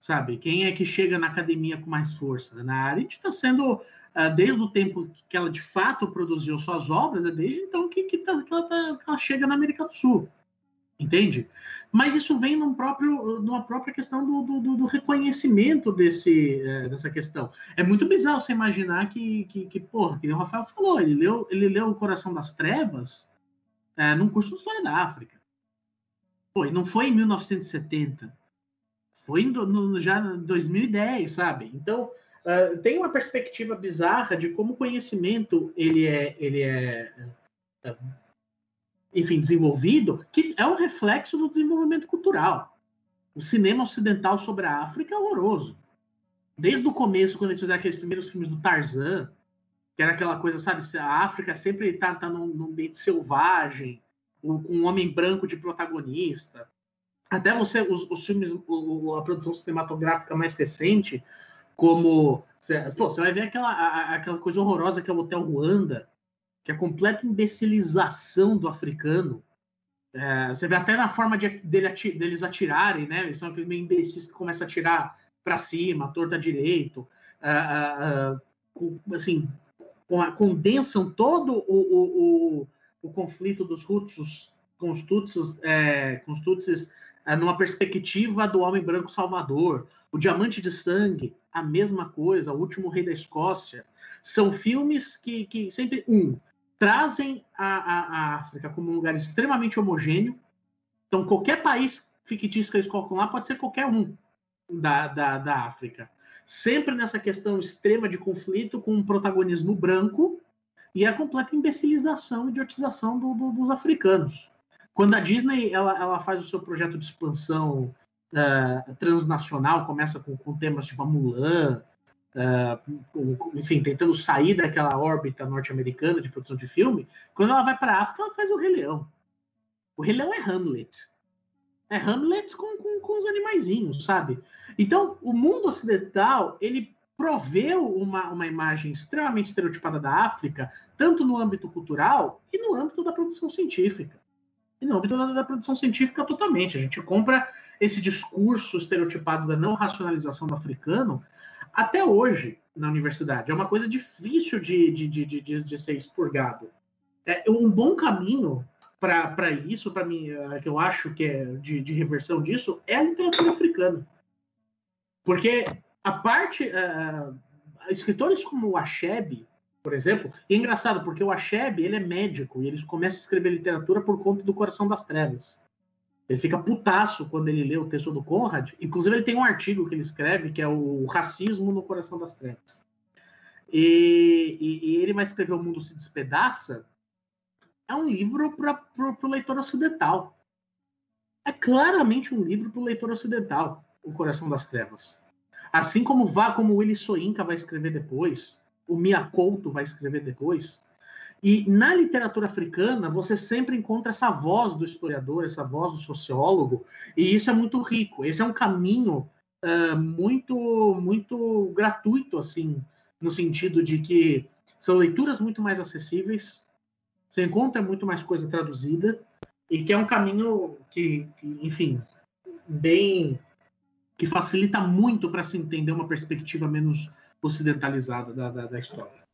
Sabe? Quem é que chega na academia com mais força? Ana Arendt está sendo uh, desde o tempo que ela de fato produziu suas obras, é desde então que, que, tá, que, ela, tá, que ela chega na América do Sul. Entende? Mas isso vem num próprio, numa própria questão do, do, do reconhecimento desse, é, dessa questão. É muito bizarro você imaginar que, que, que, porra, que o Rafael falou, ele leu, ele leu O Coração das Trevas é, num curso de História da África. Pô, e não foi em 1970. Foi em, no, já em 2010, sabe? Então, uh, tem uma perspectiva bizarra de como o conhecimento ele é, ele é uh, enfim, desenvolvido, que é um reflexo do desenvolvimento cultural. O cinema ocidental sobre a África é horroroso. Desde o começo, quando eles fizeram aqueles primeiros filmes do Tarzan, que era aquela coisa, sabe, a África sempre está tá num, num ambiente selvagem, com um homem branco de protagonista. Até você, os, os filmes, o, a produção cinematográfica mais recente, como. Você vai ver aquela, aquela coisa horrorosa que é o Hotel Ruanda, que é a completa imbecilização do africano. É, você vê até na forma de, dele, deles atirarem, né? Eles são aqueles meio imbecis que começam a atirar para cima, torta direito, uh, uh, uh, assim, condensam todo o, o, o, o, conflito dos Hutus com os Tutsis, é, com os Tutsis é, numa perspectiva do homem branco salvador. O Diamante de Sangue, a mesma coisa, O Último Rei da Escócia. São filmes que, que sempre, um, trazem a, a, a, África como um lugar extremamente homogêneo. Então, qualquer país fictício que eles colocam lá pode ser qualquer um da, da, da África. Sempre nessa questão extrema de conflito com um protagonismo branco e a completa imbecilização e idiotização do, do, dos africanos. Quando a Disney ela, ela faz o seu projeto de expansão uh, transnacional, começa com, com temas tipo a Mulan, uh, enfim, tentando sair daquela órbita norte-americana de produção de filme, quando ela vai para a África, ela faz o Rei Leão. O Rei Leão é Hamlet. É Hamlet com, com, com os animaizinhos, sabe? Então, o mundo ocidental, ele proveu uma, uma imagem extremamente estereotipada da África, tanto no âmbito cultural e no âmbito da produção científica. E no âmbito da, da produção científica, totalmente. A gente compra esse discurso estereotipado da não racionalização do africano até hoje na universidade. É uma coisa difícil de, de, de, de, de ser expurgado. É um bom caminho para isso, para mim, é, que eu acho que é de, de reversão disso, é a literatura africana. Porque a parte. Uh, escritores como o Achebe, por exemplo, e é engraçado, porque o Achebe ele é médico e ele começa a escrever literatura por conta do Coração das Trevas. Ele fica putaço quando ele lê o texto do Conrad. Inclusive, ele tem um artigo que ele escreve que é o Racismo no Coração das Trevas. E, e, e ele vai escrever O Mundo se Despedaça. É um livro para o leitor ocidental. É claramente um livro para o leitor ocidental, O Coração das Trevas. Assim como vá, como o Willy Soinka vai escrever depois, o Mia Couto vai escrever depois, e na literatura africana, você sempre encontra essa voz do historiador, essa voz do sociólogo, e isso é muito rico. Esse é um caminho uh, muito, muito gratuito, assim, no sentido de que são leituras muito mais acessíveis, você encontra muito mais coisa traduzida, e que é um caminho que, que enfim, bem. Que facilita muito para se entender uma perspectiva menos ocidentalizada da, da, da história.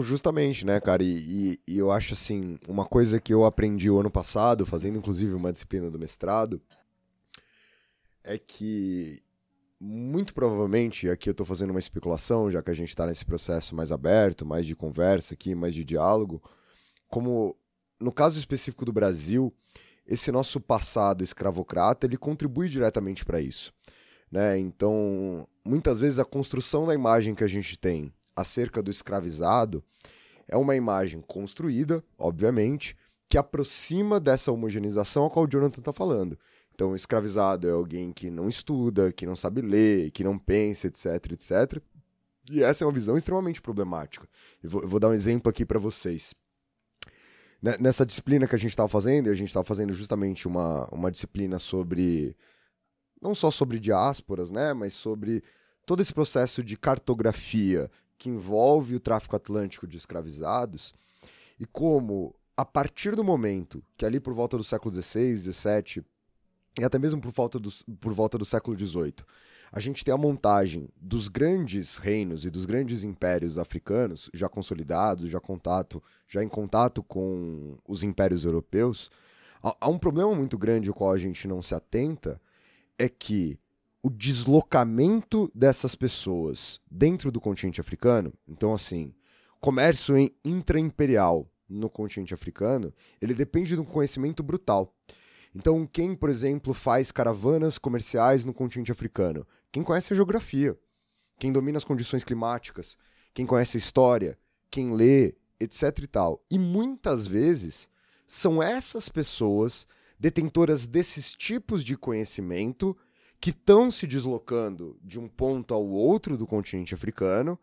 Justamente, né, cara? E, e, e, eu acho assim, uma coisa que eu aprendi o ano passado, fazendo inclusive uma disciplina do mestrado, é que muito provavelmente, aqui eu estou fazendo uma especulação, já que a gente está nesse processo mais aberto, mais de conversa aqui, mais de diálogo, como no caso específico do Brasil, esse nosso passado escravocrata, ele contribui diretamente para isso. Né? Então, muitas vezes a construção da imagem que a gente tem acerca do escravizado é uma imagem construída, obviamente, que aproxima dessa homogeneização a qual o Jonathan está falando. Então, escravizado é alguém que não estuda, que não sabe ler, que não pensa, etc, etc. E essa é uma visão extremamente problemática. Eu vou, eu vou dar um exemplo aqui para vocês. Nessa disciplina que a gente estava fazendo, a gente estava fazendo justamente uma, uma disciplina sobre. não só sobre diásporas, né, mas sobre todo esse processo de cartografia que envolve o tráfico atlântico de escravizados e como, a partir do momento que ali por volta do século XVI, XVII, e até mesmo por volta do, por volta do século XVIII, a gente tem a montagem dos grandes reinos e dos grandes impérios africanos, já consolidados, já, contato, já em contato com os impérios europeus, há, um problema muito grande ao qual a gente não se atenta, é que o deslocamento dessas pessoas dentro do continente africano, então assim, comércio intraimperial no continente africano, ele depende de um conhecimento brutal. Então, quem, por exemplo, faz caravanas comerciais no continente africano? Quem conhece a geografia, quem domina as condições climáticas, quem conhece a história, quem lê, etc e tal. E muitas vezes são essas pessoas detentoras desses tipos de conhecimento que estão se deslocando de um ponto ao outro do continente africano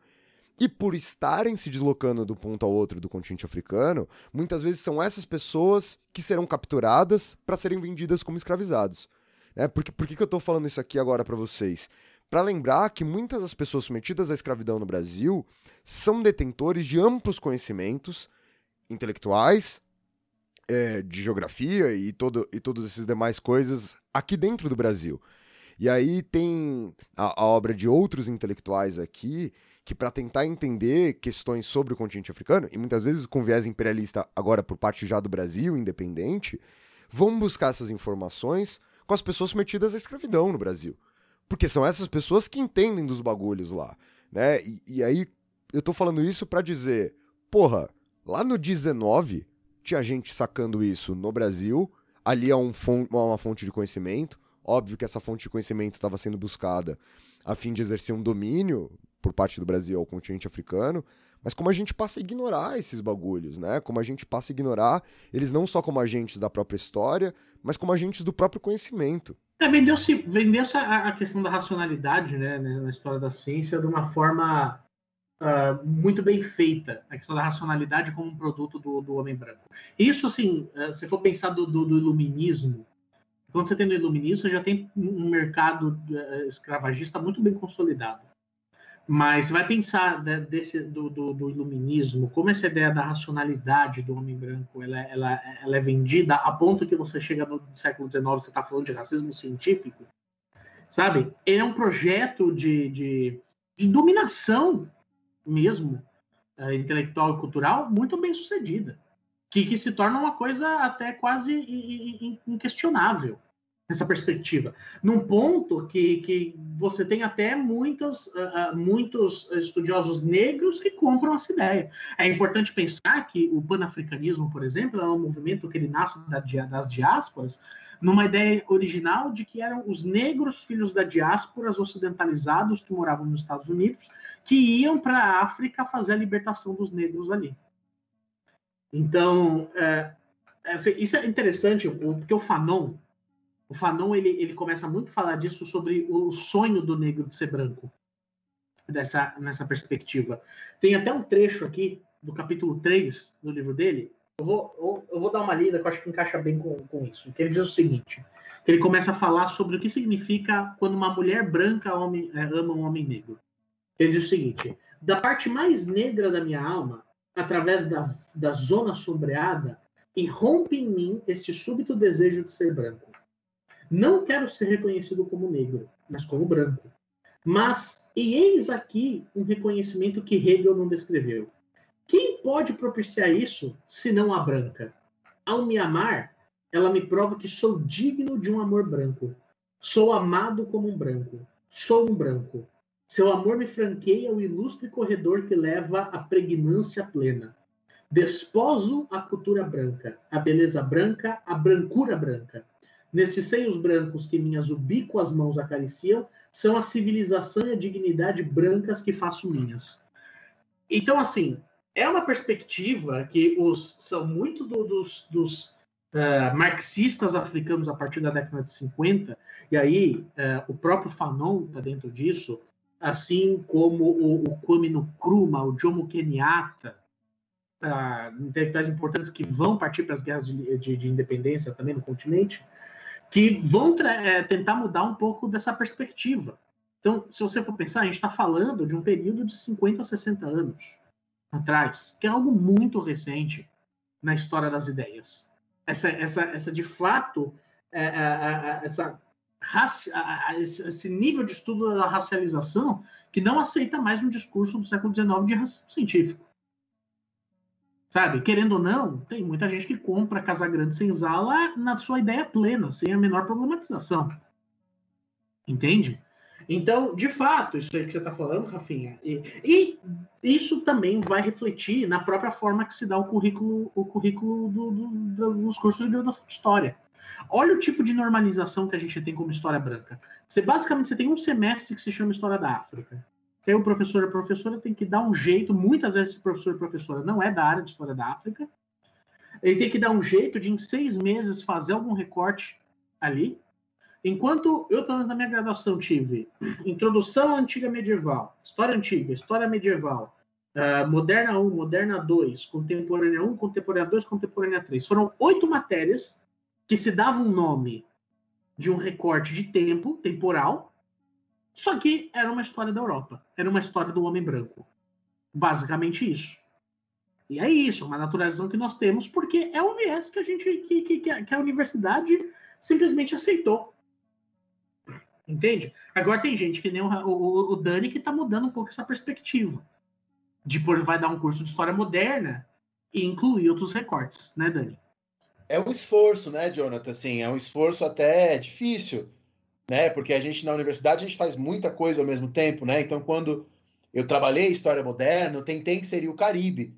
e por estarem se deslocando do ponto ao outro do continente africano, muitas vezes são essas pessoas que serão capturadas para serem vendidas como escravizados. Né? Por, que, por que, que eu estou falando isso aqui agora para vocês? Para lembrar que muitas das pessoas submetidas à escravidão no Brasil são detentores de amplos conhecimentos intelectuais, é, de geografia e, todo, e todas essas demais coisas aqui dentro do Brasil. E aí tem a, a obra de outros intelectuais aqui que para tentar entender questões sobre o continente africano, e muitas vezes com viés imperialista agora por parte já do Brasil, independente, vão buscar essas informações com as pessoas submetidas à escravidão no Brasil. Porque são essas pessoas que entendem dos bagulhos lá, né? E, e aí eu tô falando isso para dizer, porra, lá no 19 tinha gente sacando isso no Brasil, ali é um uma fonte de conhecimento, óbvio que essa fonte de conhecimento estava sendo buscada a fim de exercer um domínio por parte do Brasil ao continente africano, mas como a gente passa a ignorar esses bagulhos, né? Como a gente passa a ignorar eles não só como agentes da própria história, mas como agentes do próprio conhecimento. É, vendeu-se vendeu a, a questão da racionalidade, né, né, na história da ciência, de uma forma uh, muito bem feita, a questão da racionalidade como um produto do, do homem branco. Isso, assim, uh, se for pensar do, do, do iluminismo, quando você tem no iluminismo, você já tem um mercado uh, escravagista muito bem consolidado. Mas você vai pensar desse, do, do, do, iluminismo, como essa ideia da racionalidade do homem branco ela, ela, ela é vendida a ponto que você chega no século XIX, você está falando de racismo científico, sabe? Ele é um projeto de, de, de dominação mesmo, é, intelectual e cultural, muito bem sucedida, que, que se torna uma coisa até quase inquestionável essa perspectiva. Num ponto que, que você tem até muitos, uh, muitos estudiosos negros que compram essa ideia. É importante pensar que o panafricanismo, por exemplo, é um movimento que ele nasce da, das diásporas, numa ideia original de que eram os negros filhos da diásporas ocidentalizados que moravam nos Estados Unidos, que iam para a África fazer a libertação dos negros ali. Então, é, isso é interessante, porque o Fanon, o Fanon ele, ele começa muito a falar disso sobre o sonho do negro de ser branco, dessa, nessa perspectiva. Tem até um trecho aqui do capítulo 3 do livro dele. Eu vou, eu vou dar uma lida que eu acho que encaixa bem com, com isso. Que ele diz o seguinte: que ele começa a falar sobre o que significa quando uma mulher branca homem, é, ama um homem negro. Ele diz o seguinte: da parte mais negra da minha alma, através da, da zona sombreada, irrompe em mim este súbito desejo de ser branco. Não quero ser reconhecido como negro, mas como branco. Mas, e eis aqui um reconhecimento que Hegel não descreveu. Quem pode propiciar isso, senão a branca? Ao me amar, ela me prova que sou digno de um amor branco. Sou amado como um branco. Sou um branco. Seu amor me franqueia o ilustre corredor que leva à pregnância plena. Desposo a cultura branca, a beleza branca, a brancura branca. Nestes seios brancos que minhas ubíquas mãos acariciam, são a civilização e a dignidade brancas que faço minhas. Então, assim, é uma perspectiva que os são muito do, dos, dos uh, marxistas africanos a partir da década de 50, e aí uh, o próprio Fanon está dentro disso, assim como o, o Kwame Nkrumah, o Jomo Kenyatta, uh, intelectuais importantes que vão partir para as guerras de, de, de independência também no continente, que vão é, tentar mudar um pouco dessa perspectiva. Então, se você for pensar, a gente está falando de um período de 50 a 60 anos atrás, que é algo muito recente na história das ideias. Essa, essa, essa de fato, é, é, é, essa, raci- a- a- esse esse nível de estudo da racialização que não aceita mais um discurso do século XIX de racismo científico. Sabe, querendo ou não, tem muita gente que compra Casa Grande Senzala na sua ideia plena, sem a menor problematização. Entende? Então, de fato, isso aí que você está falando, Rafinha, e, e isso também vai refletir na própria forma que se dá o currículo, o currículo do, do, dos cursos de graduação de história. Olha o tipo de normalização que a gente tem como história branca. Você basicamente você tem um semestre que se chama História da África. Aí o professor a professora tem que dar um jeito, muitas vezes esse professor e professora não é da área de História da África, ele tem que dar um jeito de em seis meses fazer algum recorte ali, Enquanto eu, pelo menos na minha graduação, tive Introdução à Antiga Medieval, História Antiga, História Medieval, ah, Moderna 1, Moderna 2, Contemporânea 1, Contemporânea 2, Contemporânea 3. Foram oito matérias que se davam um nome de um recorte de tempo, temporal, só que era uma história da Europa, era uma história do homem branco. Basicamente isso. E é isso, uma naturalização que nós temos, porque é um viés que a gente, que, que, a- que a universidade simplesmente aceitou. Entende? Agora tem gente que nem o, o, o Dani que está mudando um pouco essa perspectiva. Depois vai dar um curso de história moderna e incluir outros recortes, né, Dani? É um esforço, né, Jonathan? Assim, é um esforço até difícil, né? Porque a gente na universidade a gente faz muita coisa ao mesmo tempo, né? Então, quando eu trabalhei história moderna, eu tentei inserir o Caribe,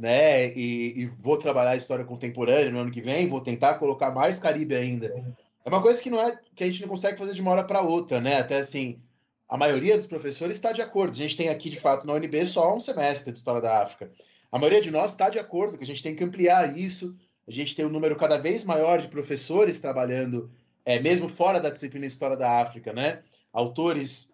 né? E, e vou trabalhar história contemporânea no ano que vem, vou tentar colocar mais Caribe ainda. É uma coisa que não é que a gente não consegue fazer de uma hora para outra, né? Até assim, a maioria dos professores está de acordo. A gente tem aqui, de fato, na UNB só um semestre de história da África. A maioria de nós está de acordo que a gente tem que ampliar isso. A gente tem um número cada vez maior de professores trabalhando, é, mesmo fora da disciplina História da África, né? Autores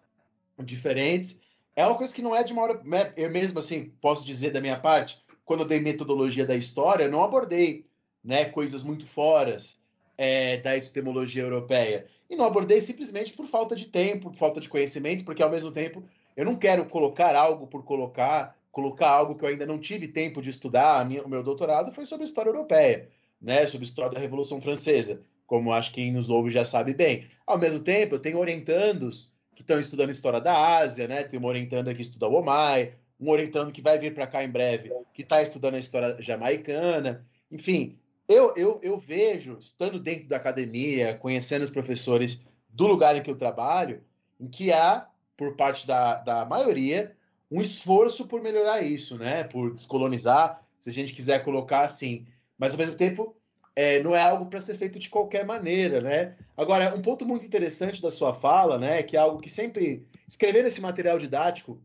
diferentes. É uma coisa que não é de uma hora. né? Eu mesmo, assim, posso dizer da minha parte, quando eu dei metodologia da história, eu não abordei né, coisas muito foras é, da epistemologia europeia. E não abordei simplesmente por falta de tempo, por falta de conhecimento, porque ao mesmo tempo eu não quero colocar algo por colocar, colocar algo que eu ainda não tive tempo de estudar. Minha- o meu doutorado foi sobre história europeia, né, sobre história da Revolução Francesa, como acho que quem nos ouve já sabe bem. Ao mesmo tempo, eu tenho orientandos que estão estudando história da Ásia, né? Tem uma orientanda que estuda o Omai, um orientando que vai vir para cá em breve, que está estudando a história jamaicana. Enfim, eu, eu, eu vejo, estando dentro da academia, conhecendo os professores do lugar em que eu trabalho, em que há, por parte da, da maioria, um esforço por melhorar isso, né? Por descolonizar, se a gente quiser colocar assim. Mas, ao mesmo tempo, é, não é algo para ser feito de qualquer maneira, né? Agora, um ponto muito interessante da sua fala, né? Que é algo que sempre... Escrevendo esse material didático,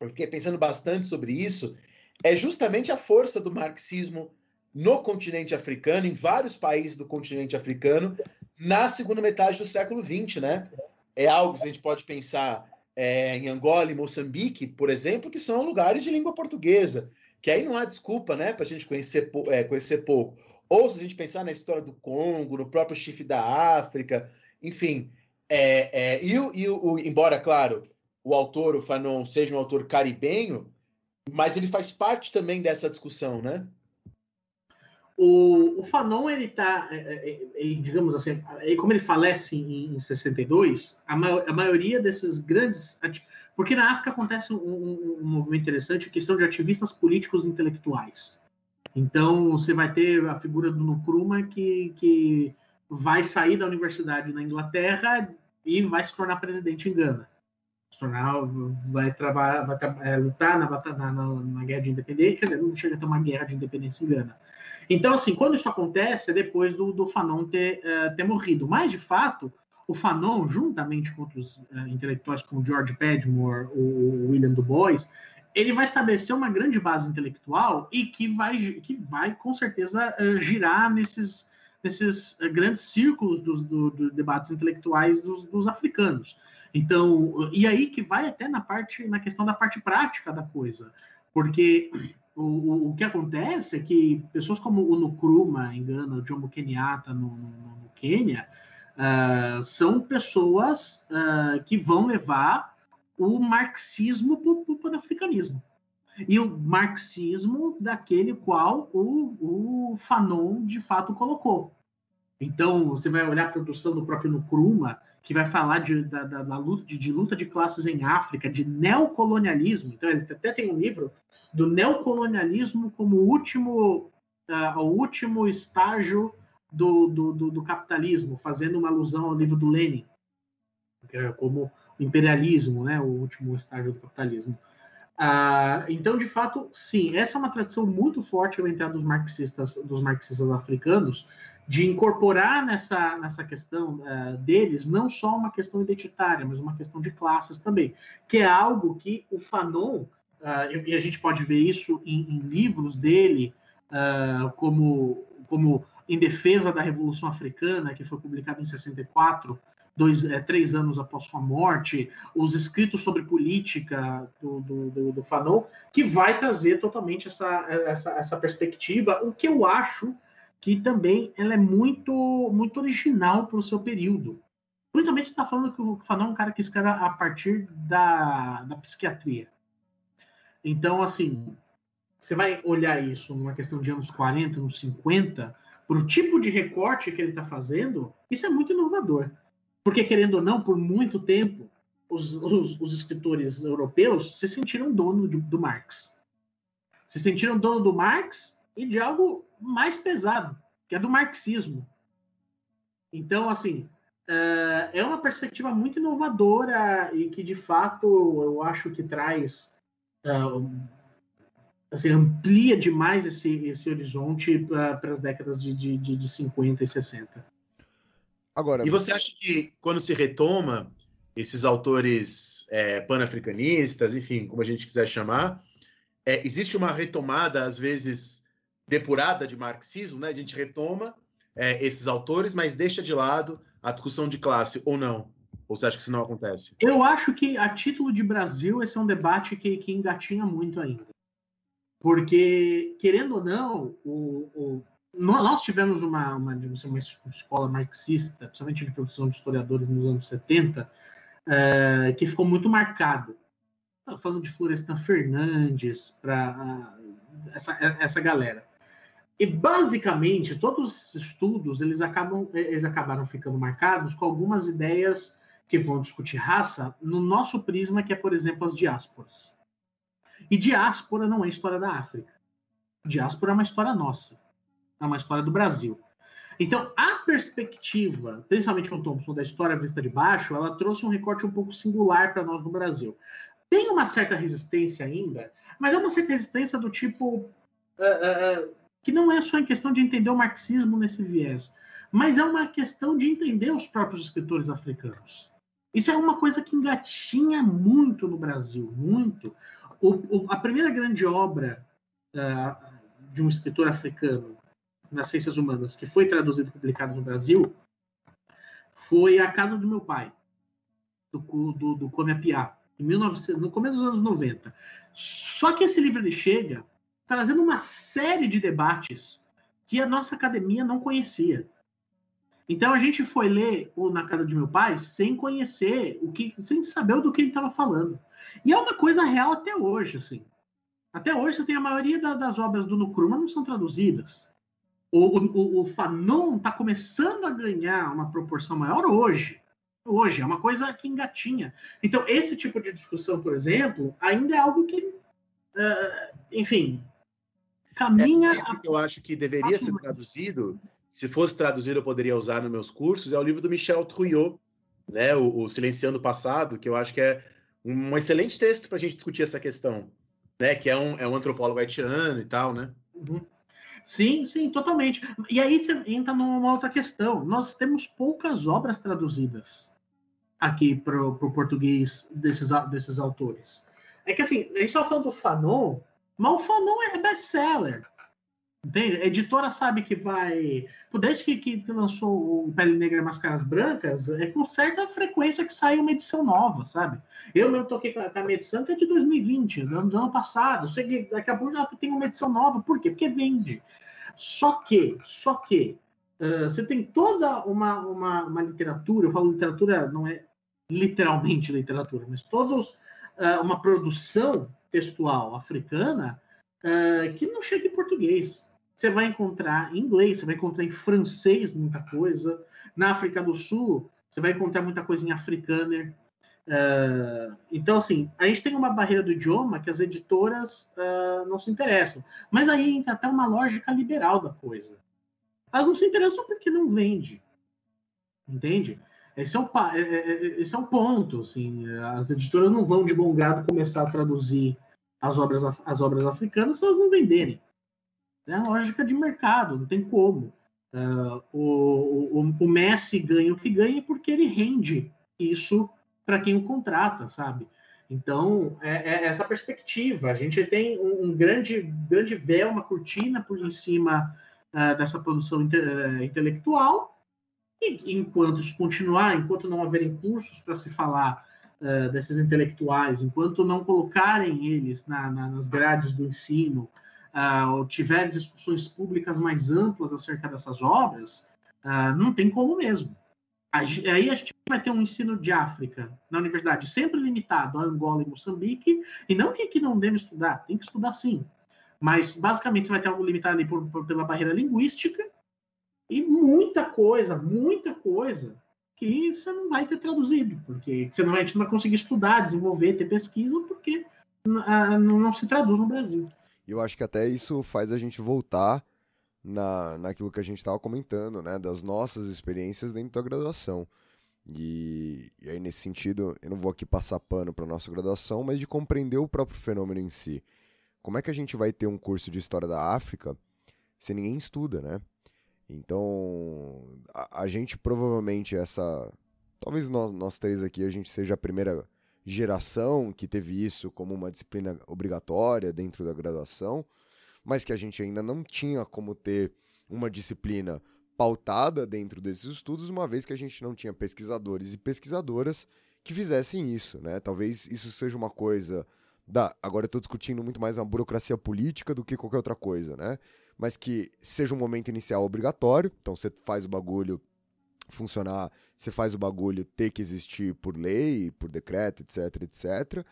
eu fiquei pensando bastante sobre isso, é justamente a força do marxismo no continente africano, em vários países do continente africano, na segunda metade do século XX, né? É algo que a gente pode pensar é, em Angola e Moçambique, por exemplo, que são lugares de língua portuguesa, que aí não há desculpa, né, para a gente conhecer, é, conhecer pouco. Ou se a gente pensar na história do Congo, no próprio chifre da África, enfim. É, é, e, o, e o- embora, claro, o autor, o Fanon, seja um autor caribenho, mas ele faz parte também dessa discussão, né? O, o Fanon, ele tá, é, é, digamos assim, ele, como ele falece em, em 62, a, ma- a maioria desses grandes. Porque na África acontece um, um- um movimento interessante, a questão de ativistas políticos intelectuais. Então, você vai ter a figura do Nkrumah que, que vai sair da universidade na Inglaterra e vai se tornar presidente em Gana. Se tornar, vai, trabalhar, vai é, lutar na, na, na, guerra de independência, quer dizer, não chega a ter uma guerra de independência em Gana. Então, assim, quando isso acontece, é depois do, do Fanon ter, eh, ter morrido. Mas, de fato, o Fanon, juntamente com outros eh, intelectuais como George Padmore, o William Du Bois, ele vai estabelecer uma grande base intelectual e que vai, que vai com certeza, eh, girar nesses, nesses eh, grandes círculos dos do, do debates intelectuais dos, dos africanos. Então, e aí que vai até na parte, na questão da parte prática da coisa, porque o, o, que acontece é que pessoas como o Nkrumah em Gana, o Jomo Kenyatta no, no, no Quênia, ah, são pessoas ah, que vão levar o marxismo para o panafricanismo. E o marxismo daquele qual o, o Fanon de fato colocou. Então, você vai olhar a produção do próprio Nkrumah, que vai falar de, da, da, da luta, de, de, luta de classes em África, de neocolonialismo. Então, ele até tem um livro do neocolonialismo como último, uh, o último estágio do, do, do, do, capitalismo, fazendo uma alusão ao livro do Lenin, é como imperialismo, né, o último estágio do capitalismo. Uh, então, de fato, sim, essa é uma tradição muito forte entre dos marxistas, dos marxistas africanos, de incorporar nessa, nessa questão uh, deles não só uma questão identitária, mas uma questão de classes também, que é algo que o Fanon, uh, e a gente pode ver isso em, em livros dele, como, como Em Defesa da Revolução Africana, que foi publicado em 64, dois, é, três anos após sua morte, os escritos sobre política do, do, do, do Fanon, que vai trazer totalmente essa, essa, essa perspectiva, o que eu acho que também ela é muito, muito original para o seu período. Principalmente está falando que o Fanon é um cara que escreve a partir da, da psiquiatria. Então, assim, você vai olhar isso numa questão de anos 40, anos 50, para o tipo de recorte que ele está fazendo, isso é muito inovador. Porque, querendo ou não, por muito tempo, os, os, os escritores europeus se sentiram dono de, do Marx. Se sentiram dono do Marx e de algo mais pesado, que é do marxismo. Então, assim, é, é uma perspectiva muito inovadora e que, de fato, eu acho que traz. É, assim, amplia demais esse, esse horizonte para as décadas de, de, de 50 e 60. Agora, e você acha que quando se retoma esses autores é, panafricanistas, enfim, como a gente quiser chamar, é, existe uma retomada, às vezes, depurada de marxismo, né? A gente retoma é, esses autores, mas deixa de lado a discussão de classe, ou não? Ou você acha que isso não acontece? Eu acho que, a título de Brasil, esse é um debate que, que engatinha muito ainda. Porque, querendo ou não, o, o nós tivemos uma, uma, uma escola marxista, principalmente de produção de historiadores nos anos 70, é, que ficou muito marcado. Falando de Florestan Fernandes, para essa, essa galera. E basicamente todos os estudos eles acabam eles acabaram ficando marcados com algumas ideias que vão discutir raça no nosso prisma que é por exemplo as diásporas. E diáspora não é história da África. Diáspora é uma história nossa é uma história do Brasil. Então, a perspectiva, principalmente com Thompson, da história vista de baixo, ela trouxe um recorte um pouco singular para nós no Brasil. Tem uma certa resistência ainda, mas é uma certa resistência do tipo. Uh, uh, que não é só em questão de entender o marxismo nesse viés, mas é uma questão de entender os próprios escritores africanos. Isso é uma coisa que engatinha muito no Brasil, muito. O, o, a primeira grande obra uh, de um escritor africano nas ciências humanas, que foi traduzido e publicado no Brasil, foi A Casa do Meu Pai, do, do, do Come Apiá, em 1900, no começo dos anos 90. Só que esse livro ele chega trazendo uma série de debates que a nossa academia não conhecia. Então a gente foi ler o Na Casa de Meu Pai sem conhecer o que, sem saber do que ele estava falando. E é uma coisa real até hoje, assim. Até hoje você tem a maioria da, das obras do Nkrumah não são traduzidas. O, o, o Fanon está começando a ganhar uma proporção maior hoje. Hoje, é uma coisa que engatinha. Então, esse tipo de discussão, por exemplo, ainda é algo que, uh, enfim, caminha. É, que eu acho que deveria ser traduzido. Se fosse traduzido, eu poderia usar nos meus cursos. É o livro do Michel Trouillot, né? O, o Silenciando o Passado, que eu acho que é um excelente texto para a gente discutir essa questão, né? Que é um, é um antropólogo haitiano e tal, né? Uhum. Sim, sim, totalmente. E aí você entra numa outra questão. Nós temos poucas obras traduzidas aqui para o português desses, desses autores. É que assim, a gente estava falando do Fanon, mas o Fanon é best-seller. Entende? A editora sabe que vai. Desde que, que lançou o Pele Negra e Máscaras Brancas, é com certa frequência que sai uma edição nova, sabe? Eu mesmo toquei com a, com a minha edição que é de 2020, do ano, do ano passado. Sei que daqui a pouco já tem uma edição nova. Por quê? Porque vende. Só que, só que, uh, você tem toda uma, uma, uma, literatura, eu falo literatura, não é literalmente literatura, mas todos uh, uma produção textual africana uh, que não chega em português você vai encontrar em inglês, você vai encontrar em francês muita coisa. Na África do Sul, você vai encontrar muita coisa em africâner. Uh, então, assim, a gente tem uma barreira do idioma que as editoras uh, não se interessam. Mas aí entra até uma lógica liberal da coisa. Elas não se interessam porque não vende. Entende? Esse é o, é, é, é, esse é o ponto. Assim, as editoras não vão de bom grado começar a traduzir as obras, as obras africanas se elas não venderem. É lógica de mercado, não tem como. Uh, o, o, o Messi ganha o que ganha porque ele rende isso para quem o contrata, sabe? Então, é, é, essa perspectiva. A gente tem um, um, grande, grande véu, uma cortina por em cima uh, dessa produção inte uh, intelectual. E enquanto isso continuar, enquanto não haverem cursos para se falar desses intelectuais, enquanto não colocarem eles na, na, nas grades do ensino, ou tiver discussões públicas mais amplas acerca dessas obras, não tem como mesmo. Aí a gente vai ter um ensino de África na universidade sempre limitado a Angola e Moçambique, e não que, que não devemos estudar, tem que estudar sim. Mas basicamente você vai ter algo limitado ali por, por, pela barreira linguística e muita coisa, muita coisa que você não vai ter traduzido, porque você não, a gente não vai conseguir estudar, desenvolver, ter pesquisa, porque uh, não se traduz no Brasil. Eu acho que até isso faz a gente voltar na, naquilo que a gente estava comentando, né, das nossas experiências dentro da graduação. E, e, aí, nesse sentido, eu não vou aqui passar pano para nossa graduação, mas de compreender o próprio fenômeno em si. Como é que a gente vai ter um curso de História da África se ninguém estuda, né? Então, a, a gente provavelmente, essa. Talvez nós, nós três aqui, a gente seja a primeira geração que teve isso como uma disciplina obrigatória dentro da graduação mas que a gente ainda não tinha como ter uma disciplina pautada dentro desses estudos, uma vez que a gente não tinha pesquisadores e pesquisadoras que fizessem isso, né? Talvez isso seja uma coisa da, agora eu estou discutindo muito mais uma burocracia política do que qualquer outra coisa, né? Mas que seja um momento inicial obrigatório, então você faz o bagulho funcionar, você faz o bagulho ter que existir por lei, por decreto, etc, etc.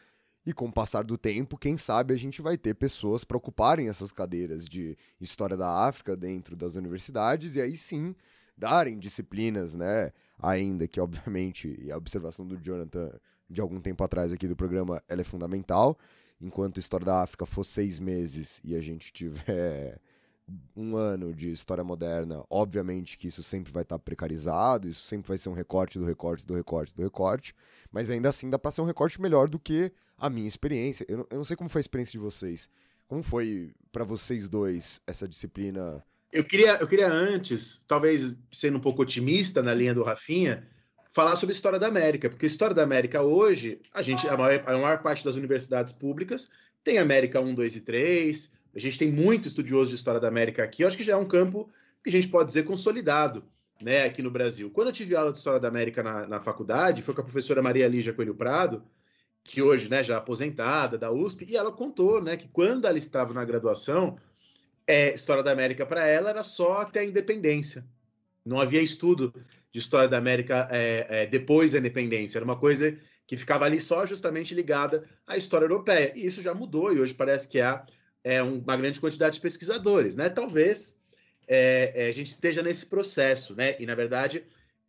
E com o passar do tempo, quem sabe a gente vai ter pessoas para ocuparem essas cadeiras de história da África dentro das universidades e aí sim darem disciplinas, né? Ainda que, obviamente, e a observação do Jonathan de algum tempo atrás aqui do programa, ela é fundamental. Enquanto a história da África for seis meses e a gente tiver um ano de história moderna, obviamente que isso sempre vai estar precarizado, isso sempre vai ser um recorte do recorte do recorte do recorte, mas ainda assim dá para ser um recorte melhor do que a minha experiência. Eu, eu não sei como foi a experiência de vocês. Como foi para vocês dois essa disciplina? Eu queria, eu queria antes, talvez sendo um pouco otimista na linha do Rafinha, falar sobre a história da América, porque a história da América hoje, a gente, a maior, a maior parte das universidades públicas tem América 1, 2 e 3, a gente tem muito estudioso de história da América aqui, eu acho que já é um campo que a gente pode dizer consolidado, né, aqui no Brasil. Quando eu tive aula de história da América na, na faculdade, foi com a professora Maria Lígia Coelho Prado, que hoje, né, já aposentada da USP, e ela contou, né, que quando ela estava na graduação, é, história da América para ela era só até a independência. Não havia estudo de história da América é, é, depois da independência. Era uma coisa que ficava ali só justamente ligada à história europeia. E isso já mudou e hoje parece que há é, uma grande quantidade de pesquisadores, né? Talvez é, é, a gente esteja nesse processo, né? E na verdade,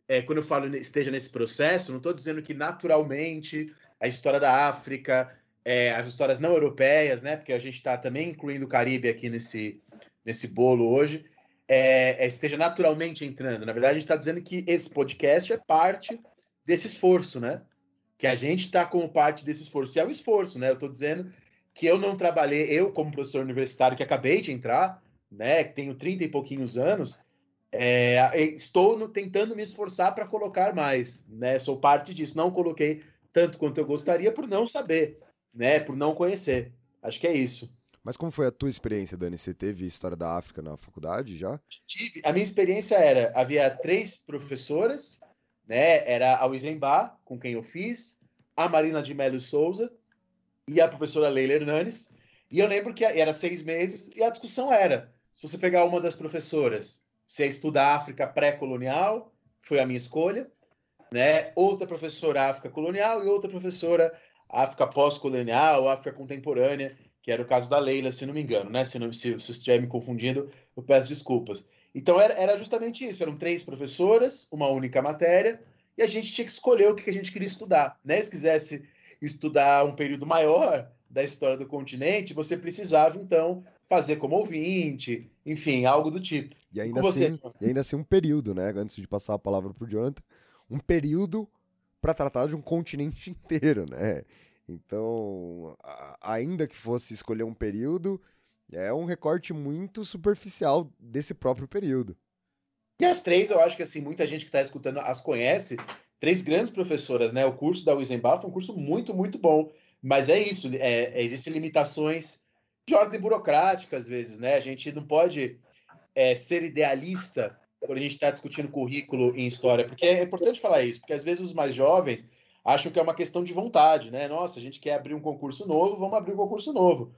é, quando eu falo esteja nesse processo, não estou dizendo que naturalmente a história da África, é, as histórias não europeias, né? Porque a gente está também incluindo o Caribe aqui nesse, nesse bolo hoje, é, esteja naturalmente entrando. Na verdade, a gente está dizendo que esse podcast é parte desse esforço, né? Que a gente está como parte desse esforço. E é o esforço, né? Eu estou dizendo que eu não trabalhei, eu como professor universitário que acabei de entrar, né, tenho 30 e pouquinhos anos, é, estou no, tentando me esforçar para colocar mais, né? Sou parte disso. Não coloquei tanto quanto eu gostaria por não saber, né? Por não conhecer. Acho que é isso. Mas como foi a tua experiência, Dani? Você teve história da África na faculdade já? Tive. A minha experiência era, havia três professoras, né? Era a Wisenbach, com quem eu fiz, a Marina de Melo Souza e a professora Leila Hernanes. E eu lembro que era seis meses e a discussão era: se você pegar uma das professoras, você estuda África pré-colonial, foi a minha escolha, né? Outra professora África colonial e outra professora África pós-colonial, África contemporânea, que era o caso da Leila, se não me engano, né? Se, não, se, se estiver me confundindo, eu peço desculpas. Então era, era justamente isso, eram três professoras, uma única matéria, e a gente tinha que escolher o que a gente queria estudar. Né? Se quisesse estudar um período maior da história do continente, você precisava, então, fazer como ouvinte, enfim, algo do tipo. E ainda, Com você, assim, e ainda assim um período, né? Antes de passar a palavra pro Jonathan, um período para tratar de um continente inteiro, né? Então, ainda que fosse escolher um período, é um recorte muito superficial desse próprio período. E as três, eu acho que assim, muita gente que está escutando as conhece. Três grandes professoras, né? O curso da Wiesembach foi um curso muito, muito bom. Mas é isso, é, é- existem limitações de ordem burocrática, às vezes, né? A gente não pode é, ser idealista quando a gente está discutindo currículo em história, porque é importante falar isso, porque às vezes os mais jovens acham que é uma questão de vontade, né? Nossa, a gente quer abrir um concurso novo, vamos abrir um concurso novo.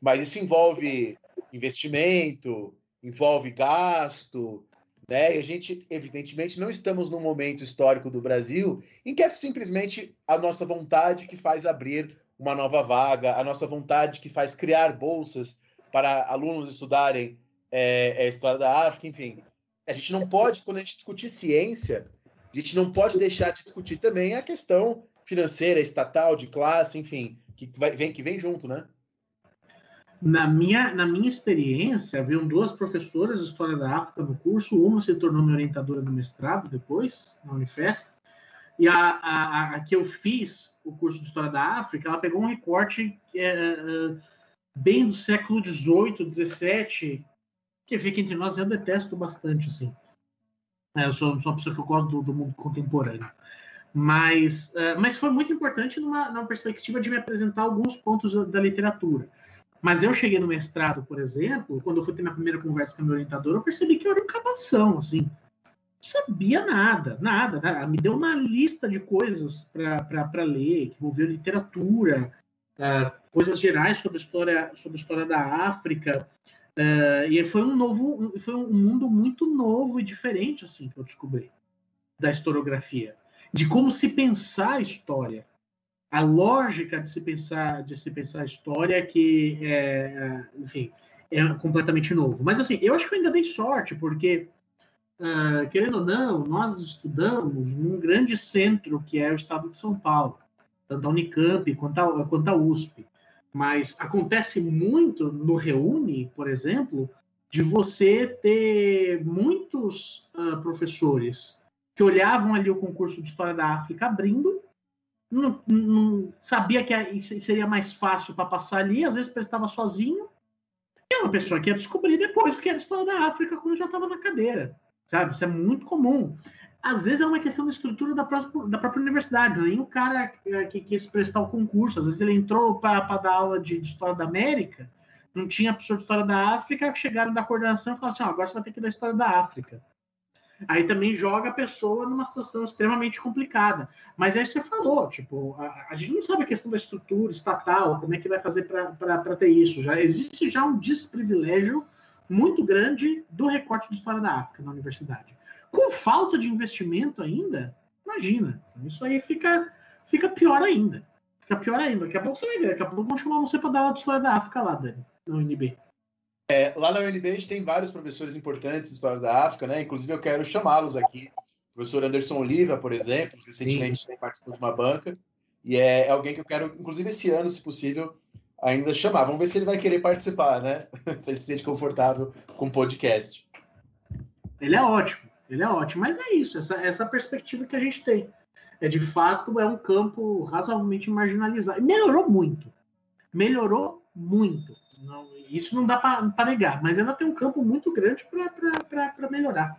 Mas isso envolve investimento, envolve gasto, né? E a gente, evidentemente, não estamos num momento histórico do Brasil em que é simplesmente a nossa vontade que faz abrir uma nova vaga, a nossa vontade que faz criar bolsas para alunos estudarem é, é, história da África, enfim. A gente não pode, quando a gente discutir ciência, a gente não pode deixar de discutir também a questão financeira, estatal, de classe, enfim, que vai, vem, que vem junto, né? Na minha, na minha experiência, haviam duas professoras de História da África no curso, uma se tornou minha orientadora do mestrado depois, na Unifesp, e a, a, a que eu fiz o curso de História da África, ela pegou um recorte é, bem do século XVIII, XVII, que fica entre nós, eu detesto bastante, assim. É, eu sou, sou uma pessoa que eu gosto do, do mundo contemporâneo. Mas, é, mas foi muito importante numa, numa perspectiva de me apresentar alguns pontos da, da literatura. Mas eu cheguei no mestrado, por exemplo, quando eu fui ter minha primeira conversa com a minha orientadora, eu percebi que eu era um cabação, assim. Não sabia nada, nada. Né? Me deu uma lista de coisas para ler, que envolveu literatura, uh, coisas gerais sobre história, sobre história da África. Uh, e foi um novo, foi um mundo muito novo e diferente, assim, que eu descobri da historiografia, de como se pensar a história a lógica de se pensar de se pensar a história que é, enfim é completamente novo. Mas assim eu acho que eu ainda dei sorte porque uh, querendo ou não nós estudamos num grande centro que é o estado de São Paulo tanto a Unicamp quanto a, quanto a USP mas acontece muito no Reúne por exemplo de você ter muitos uh, professores que olhavam ali o concurso de história da África abrindo não, não, sabia que seria mais fácil para passar ali, às vezes prestava sozinho. E é uma pessoa que ia descobrir depois o que era a história da África quando já estava na cadeira, sabe? Isso é muito comum. Às vezes é uma questão da estrutura da própria, da própria universidade, nem o cara que quis prestar o concurso, às vezes ele entrou para dar aula de, de, História da América, não tinha professor de História da África, chegaram da coordenação e falaram assim, oh, agora você vai ter que dar História da África aí também joga a pessoa numa situação extremamente complicada. Mas aí você falou, tipo, a, a, gente não sabe a questão da estrutura estatal, como é que vai fazer para ter isso. Já existe já um desprivilégio muito grande do recorte de história da África na universidade. Com falta de investimento ainda, imagina. Isso aí fica, fica pior ainda. Fica pior ainda. Daqui a pouco você vai ver. Daqui a pouco vão chamar você para dar aula de história da África lá, Dani, no UNB. É, lá na UNB a gente tem vários professores importantes de história da África, né? Inclusive eu quero chamá-los aqui. O professor Anderson Oliva, por exemplo, recentemente Sim. participou de uma banca. E é, é, alguém que eu quero, inclusive esse ano, se possível, ainda chamar. Vamos ver se ele vai querer participar, né? se ele se sente confortável com o podcast. Ele é ótimo, ele é ótimo. Mas é isso, essa, essa perspectiva que a gente tem. É de fato é um campo razoavelmente marginalizado. E melhorou muito. Melhorou muito. Não, isso não dá para negar, mas ainda tem um campo muito grande para melhorar.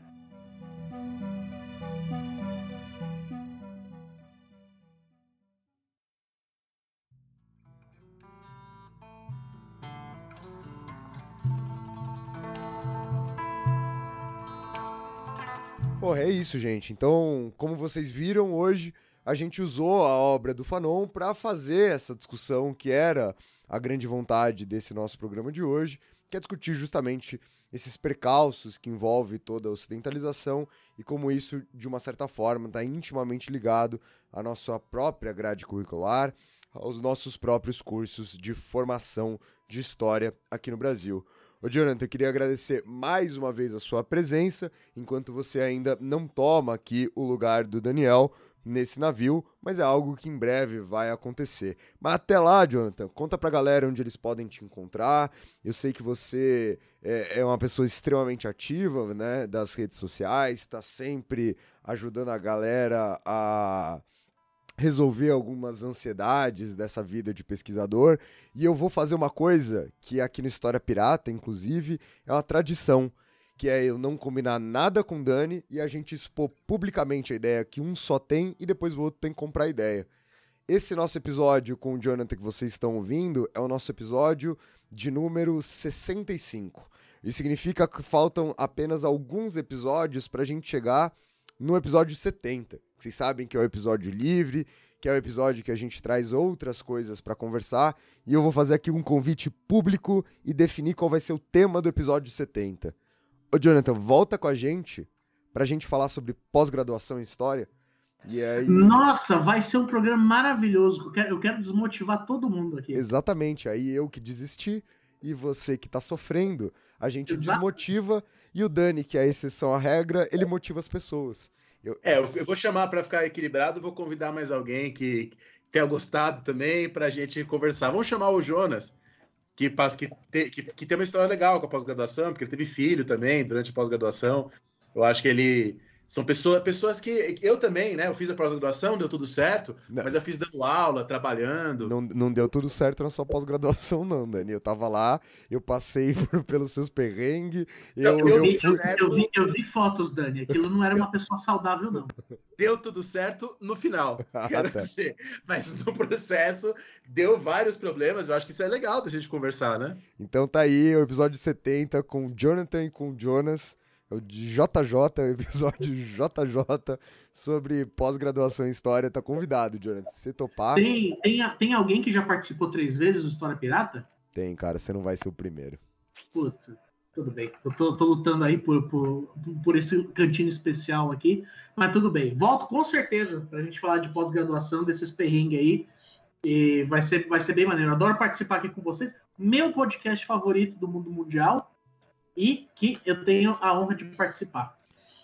Pô, é isso, gente. Então, como vocês viram hoje, a gente usou a obra do Fanon para fazer essa discussão que era a grande vontade desse nosso programa de hoje, que é discutir justamente esses precalços que envolve toda a ocidentalização e como isso, de uma certa forma, está intimamente ligado à nossa própria grade curricular, aos nossos próprios cursos de formação de história aqui no Brasil. Ô, Jonathan, eu queria agradecer mais uma vez a sua presença, enquanto você ainda não toma aqui o lugar do Daniel nesse navio, mas é algo que em breve vai acontecer. Mas até lá, Jonathan, conta pra galera onde eles podem te encontrar. Eu sei que você é, é uma pessoa extremamente ativa, né, das redes sociais, está sempre ajudando a galera a resolver algumas ansiedades dessa vida de pesquisador. E eu vou fazer uma coisa que aqui no História Pirata, inclusive, é uma tradição, que é eu não combinar nada com Dani e a gente expor publicamente a ideia que um só tem e depois o outro tem que comprar a ideia. Esse nosso episódio com o Jonathan que vocês estão ouvindo é o nosso episódio de número 65. Isso significa que faltam apenas alguns episódios para a gente chegar no episódio 70. Vocês sabem que é o episódio livre, que é o episódio que a gente traz outras coisas para conversar, e eu vou fazer aqui um convite público e definir qual vai ser o tema do episódio 70. Ô Jonathan, volta com a gente pra gente falar sobre pós-graduação em história. E aí... Nossa, vai ser um programa maravilhoso. Eu quero, eu quero desmotivar todo mundo aqui. Exatamente. Aí eu que desisti e você que tá sofrendo, a gente Exato. desmotiva e o Dani, que é a exceção à regra, ele motiva as pessoas. Eu... É, eu, eu vou chamar para ficar equilibrado, vou convidar mais alguém que tenha gostado também para a gente conversar. Vamos chamar o Jonas, que, passa, que, te, que, que tem uma história legal com a pós-graduação, porque ele teve filho também durante a pós-graduação. Eu acho que ele são pessoas, pessoas que eu também, né? Eu fiz a pós-graduação, deu tudo certo, Não. mas eu fiz dando aula, trabalhando. Não, não deu tudo certo na sua pós-graduação, não, Dani. Eu tava lá, eu passei por- pelos seus perrengues, eu, Eu- eu vi- fui... Eu vi, eu vi fotos, Dani. Aquilo não era uma pessoa saudável, não. Deu tudo certo no final, Ah, quero tá. dizer. Mas no processo deu vários problemas. Eu acho que isso é legal da gente conversar, né? Então tá aí o episódio 70 com o Jonathan e com o Jonas, o de JJ, o episódio JJ sobre pós-graduação em história. Tá convidado, Jonathan. Se você topar, Tem, tem, tem alguém que já participou três vezes do História Pirata? tem, cara, você não vai ser o primeiro. Putz, tudo bem. Eu tô, tô lutando aí por, por, por esse cantinho especial aqui, mas tudo bem. Volto com certeza pra gente falar de pós-graduação, desses perrengues aí. E vai ser, vai ser bem maneiro. Adoro participar aqui com vocês. Meu podcast favorito do mundo mundial e que eu tenho a honra de participar.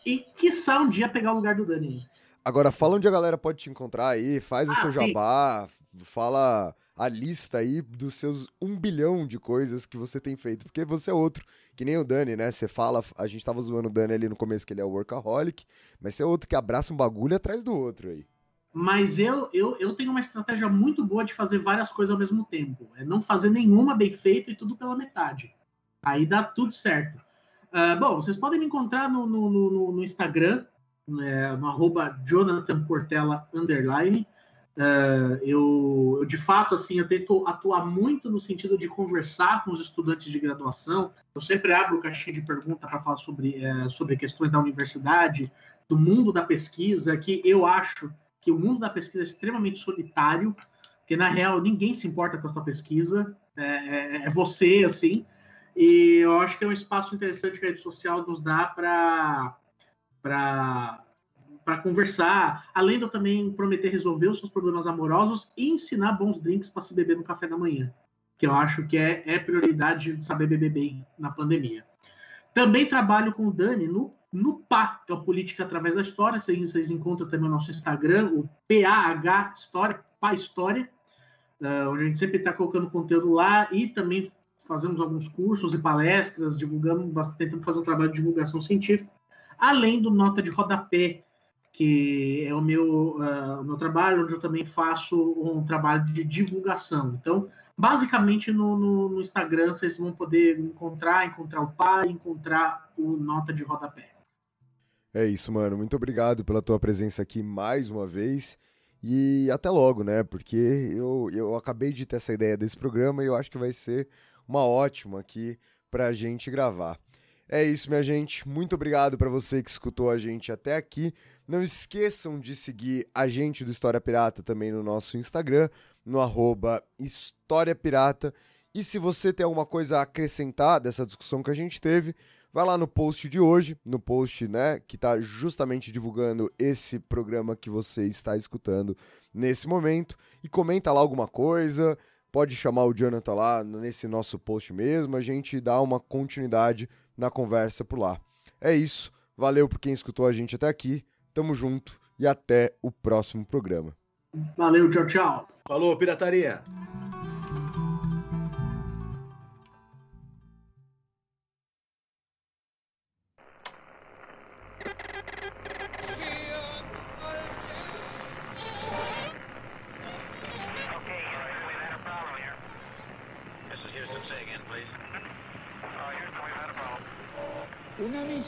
E quiçá um dia pegar o lugar do Dani. Agora, fala onde a galera pode te encontrar aí, faz o Ah, seu sim. jabá, fala a lista aí dos seus um bilhão de coisas que você tem feito, porque você é outro, que nem o Dani, né? Você fala, a gente tava zoando o Dani ali no começo que ele é o workaholic, mas você é outro que abraça um bagulho atrás do outro aí. Mas eu, eu, eu tenho uma estratégia muito boa de fazer várias coisas ao mesmo tempo. É não fazer nenhuma bem feita e tudo pela metade. Aí dá tudo certo. Ah, bom, vocês podem me encontrar no, no, no- no Instagram, né, no arroba Jonathan Portela underline. Ah, eu, eu, de fato, assim, eu tento atuar muito no sentido de conversar com os estudantes de graduação. Eu sempre abro caixinha de pergunta para falar sobre, eh, sobre questões da universidade, do mundo da pesquisa, que eu acho que o mundo da pesquisa é extremamente solitário, porque na real ninguém se importa com a sua pesquisa, é, é- é você, assim, e eu acho que é um espaço interessante que a rede social nos dá para para conversar, além de eu também prometer resolver os seus problemas amorosos e ensinar bons drinks para se beber no café da manhã, que eu acho que é, é prioridade saber beber bem na pandemia. Também trabalho com o Dani no, no PA, que é o Política Através da História. Vocês, vocês encontram também o nosso Instagram, o PAH História, PA História, ah, onde a gente sempre está colocando conteúdo lá e também fazemos alguns cursos e palestras, divulgando, bastante- tentando fazer um trabalho de divulgação científica, além do Nota de Rodapé, que é o meu, ah, o meu trabalho, onde eu também faço um trabalho de divulgação. Então, basicamente no, no- no Instagram vocês vão poder encontrar, encontrar o pai, encontrar o Nota de Rodapé. É isso, mano. Muito obrigado pela tua presença aqui mais uma vez. E até logo, né? Porque eu, eu acabei de ter essa ideia desse programa e eu acho que vai ser uma ótima aqui pra gente gravar. É isso, minha gente. Muito obrigado pra você que escutou a gente até aqui. Não esqueçam de seguir a gente do História Pirata também no nosso Instagram, no arroba História Pirata. E se você tem alguma coisa a acrescentar dessa discussão que a gente teve, vai lá no post de hoje, no post, né, que tá justamente divulgando esse programa que você está escutando nesse momento e comenta lá alguma coisa. Pode chamar o Jonathan lá nesse nosso post mesmo, a gente dá uma continuidade na conversa por lá. É isso. Valeu por quem escutou a gente até aqui. Tamo junto e até o próximo programa. Valeu, tchau, tchau. Falou, pirataria.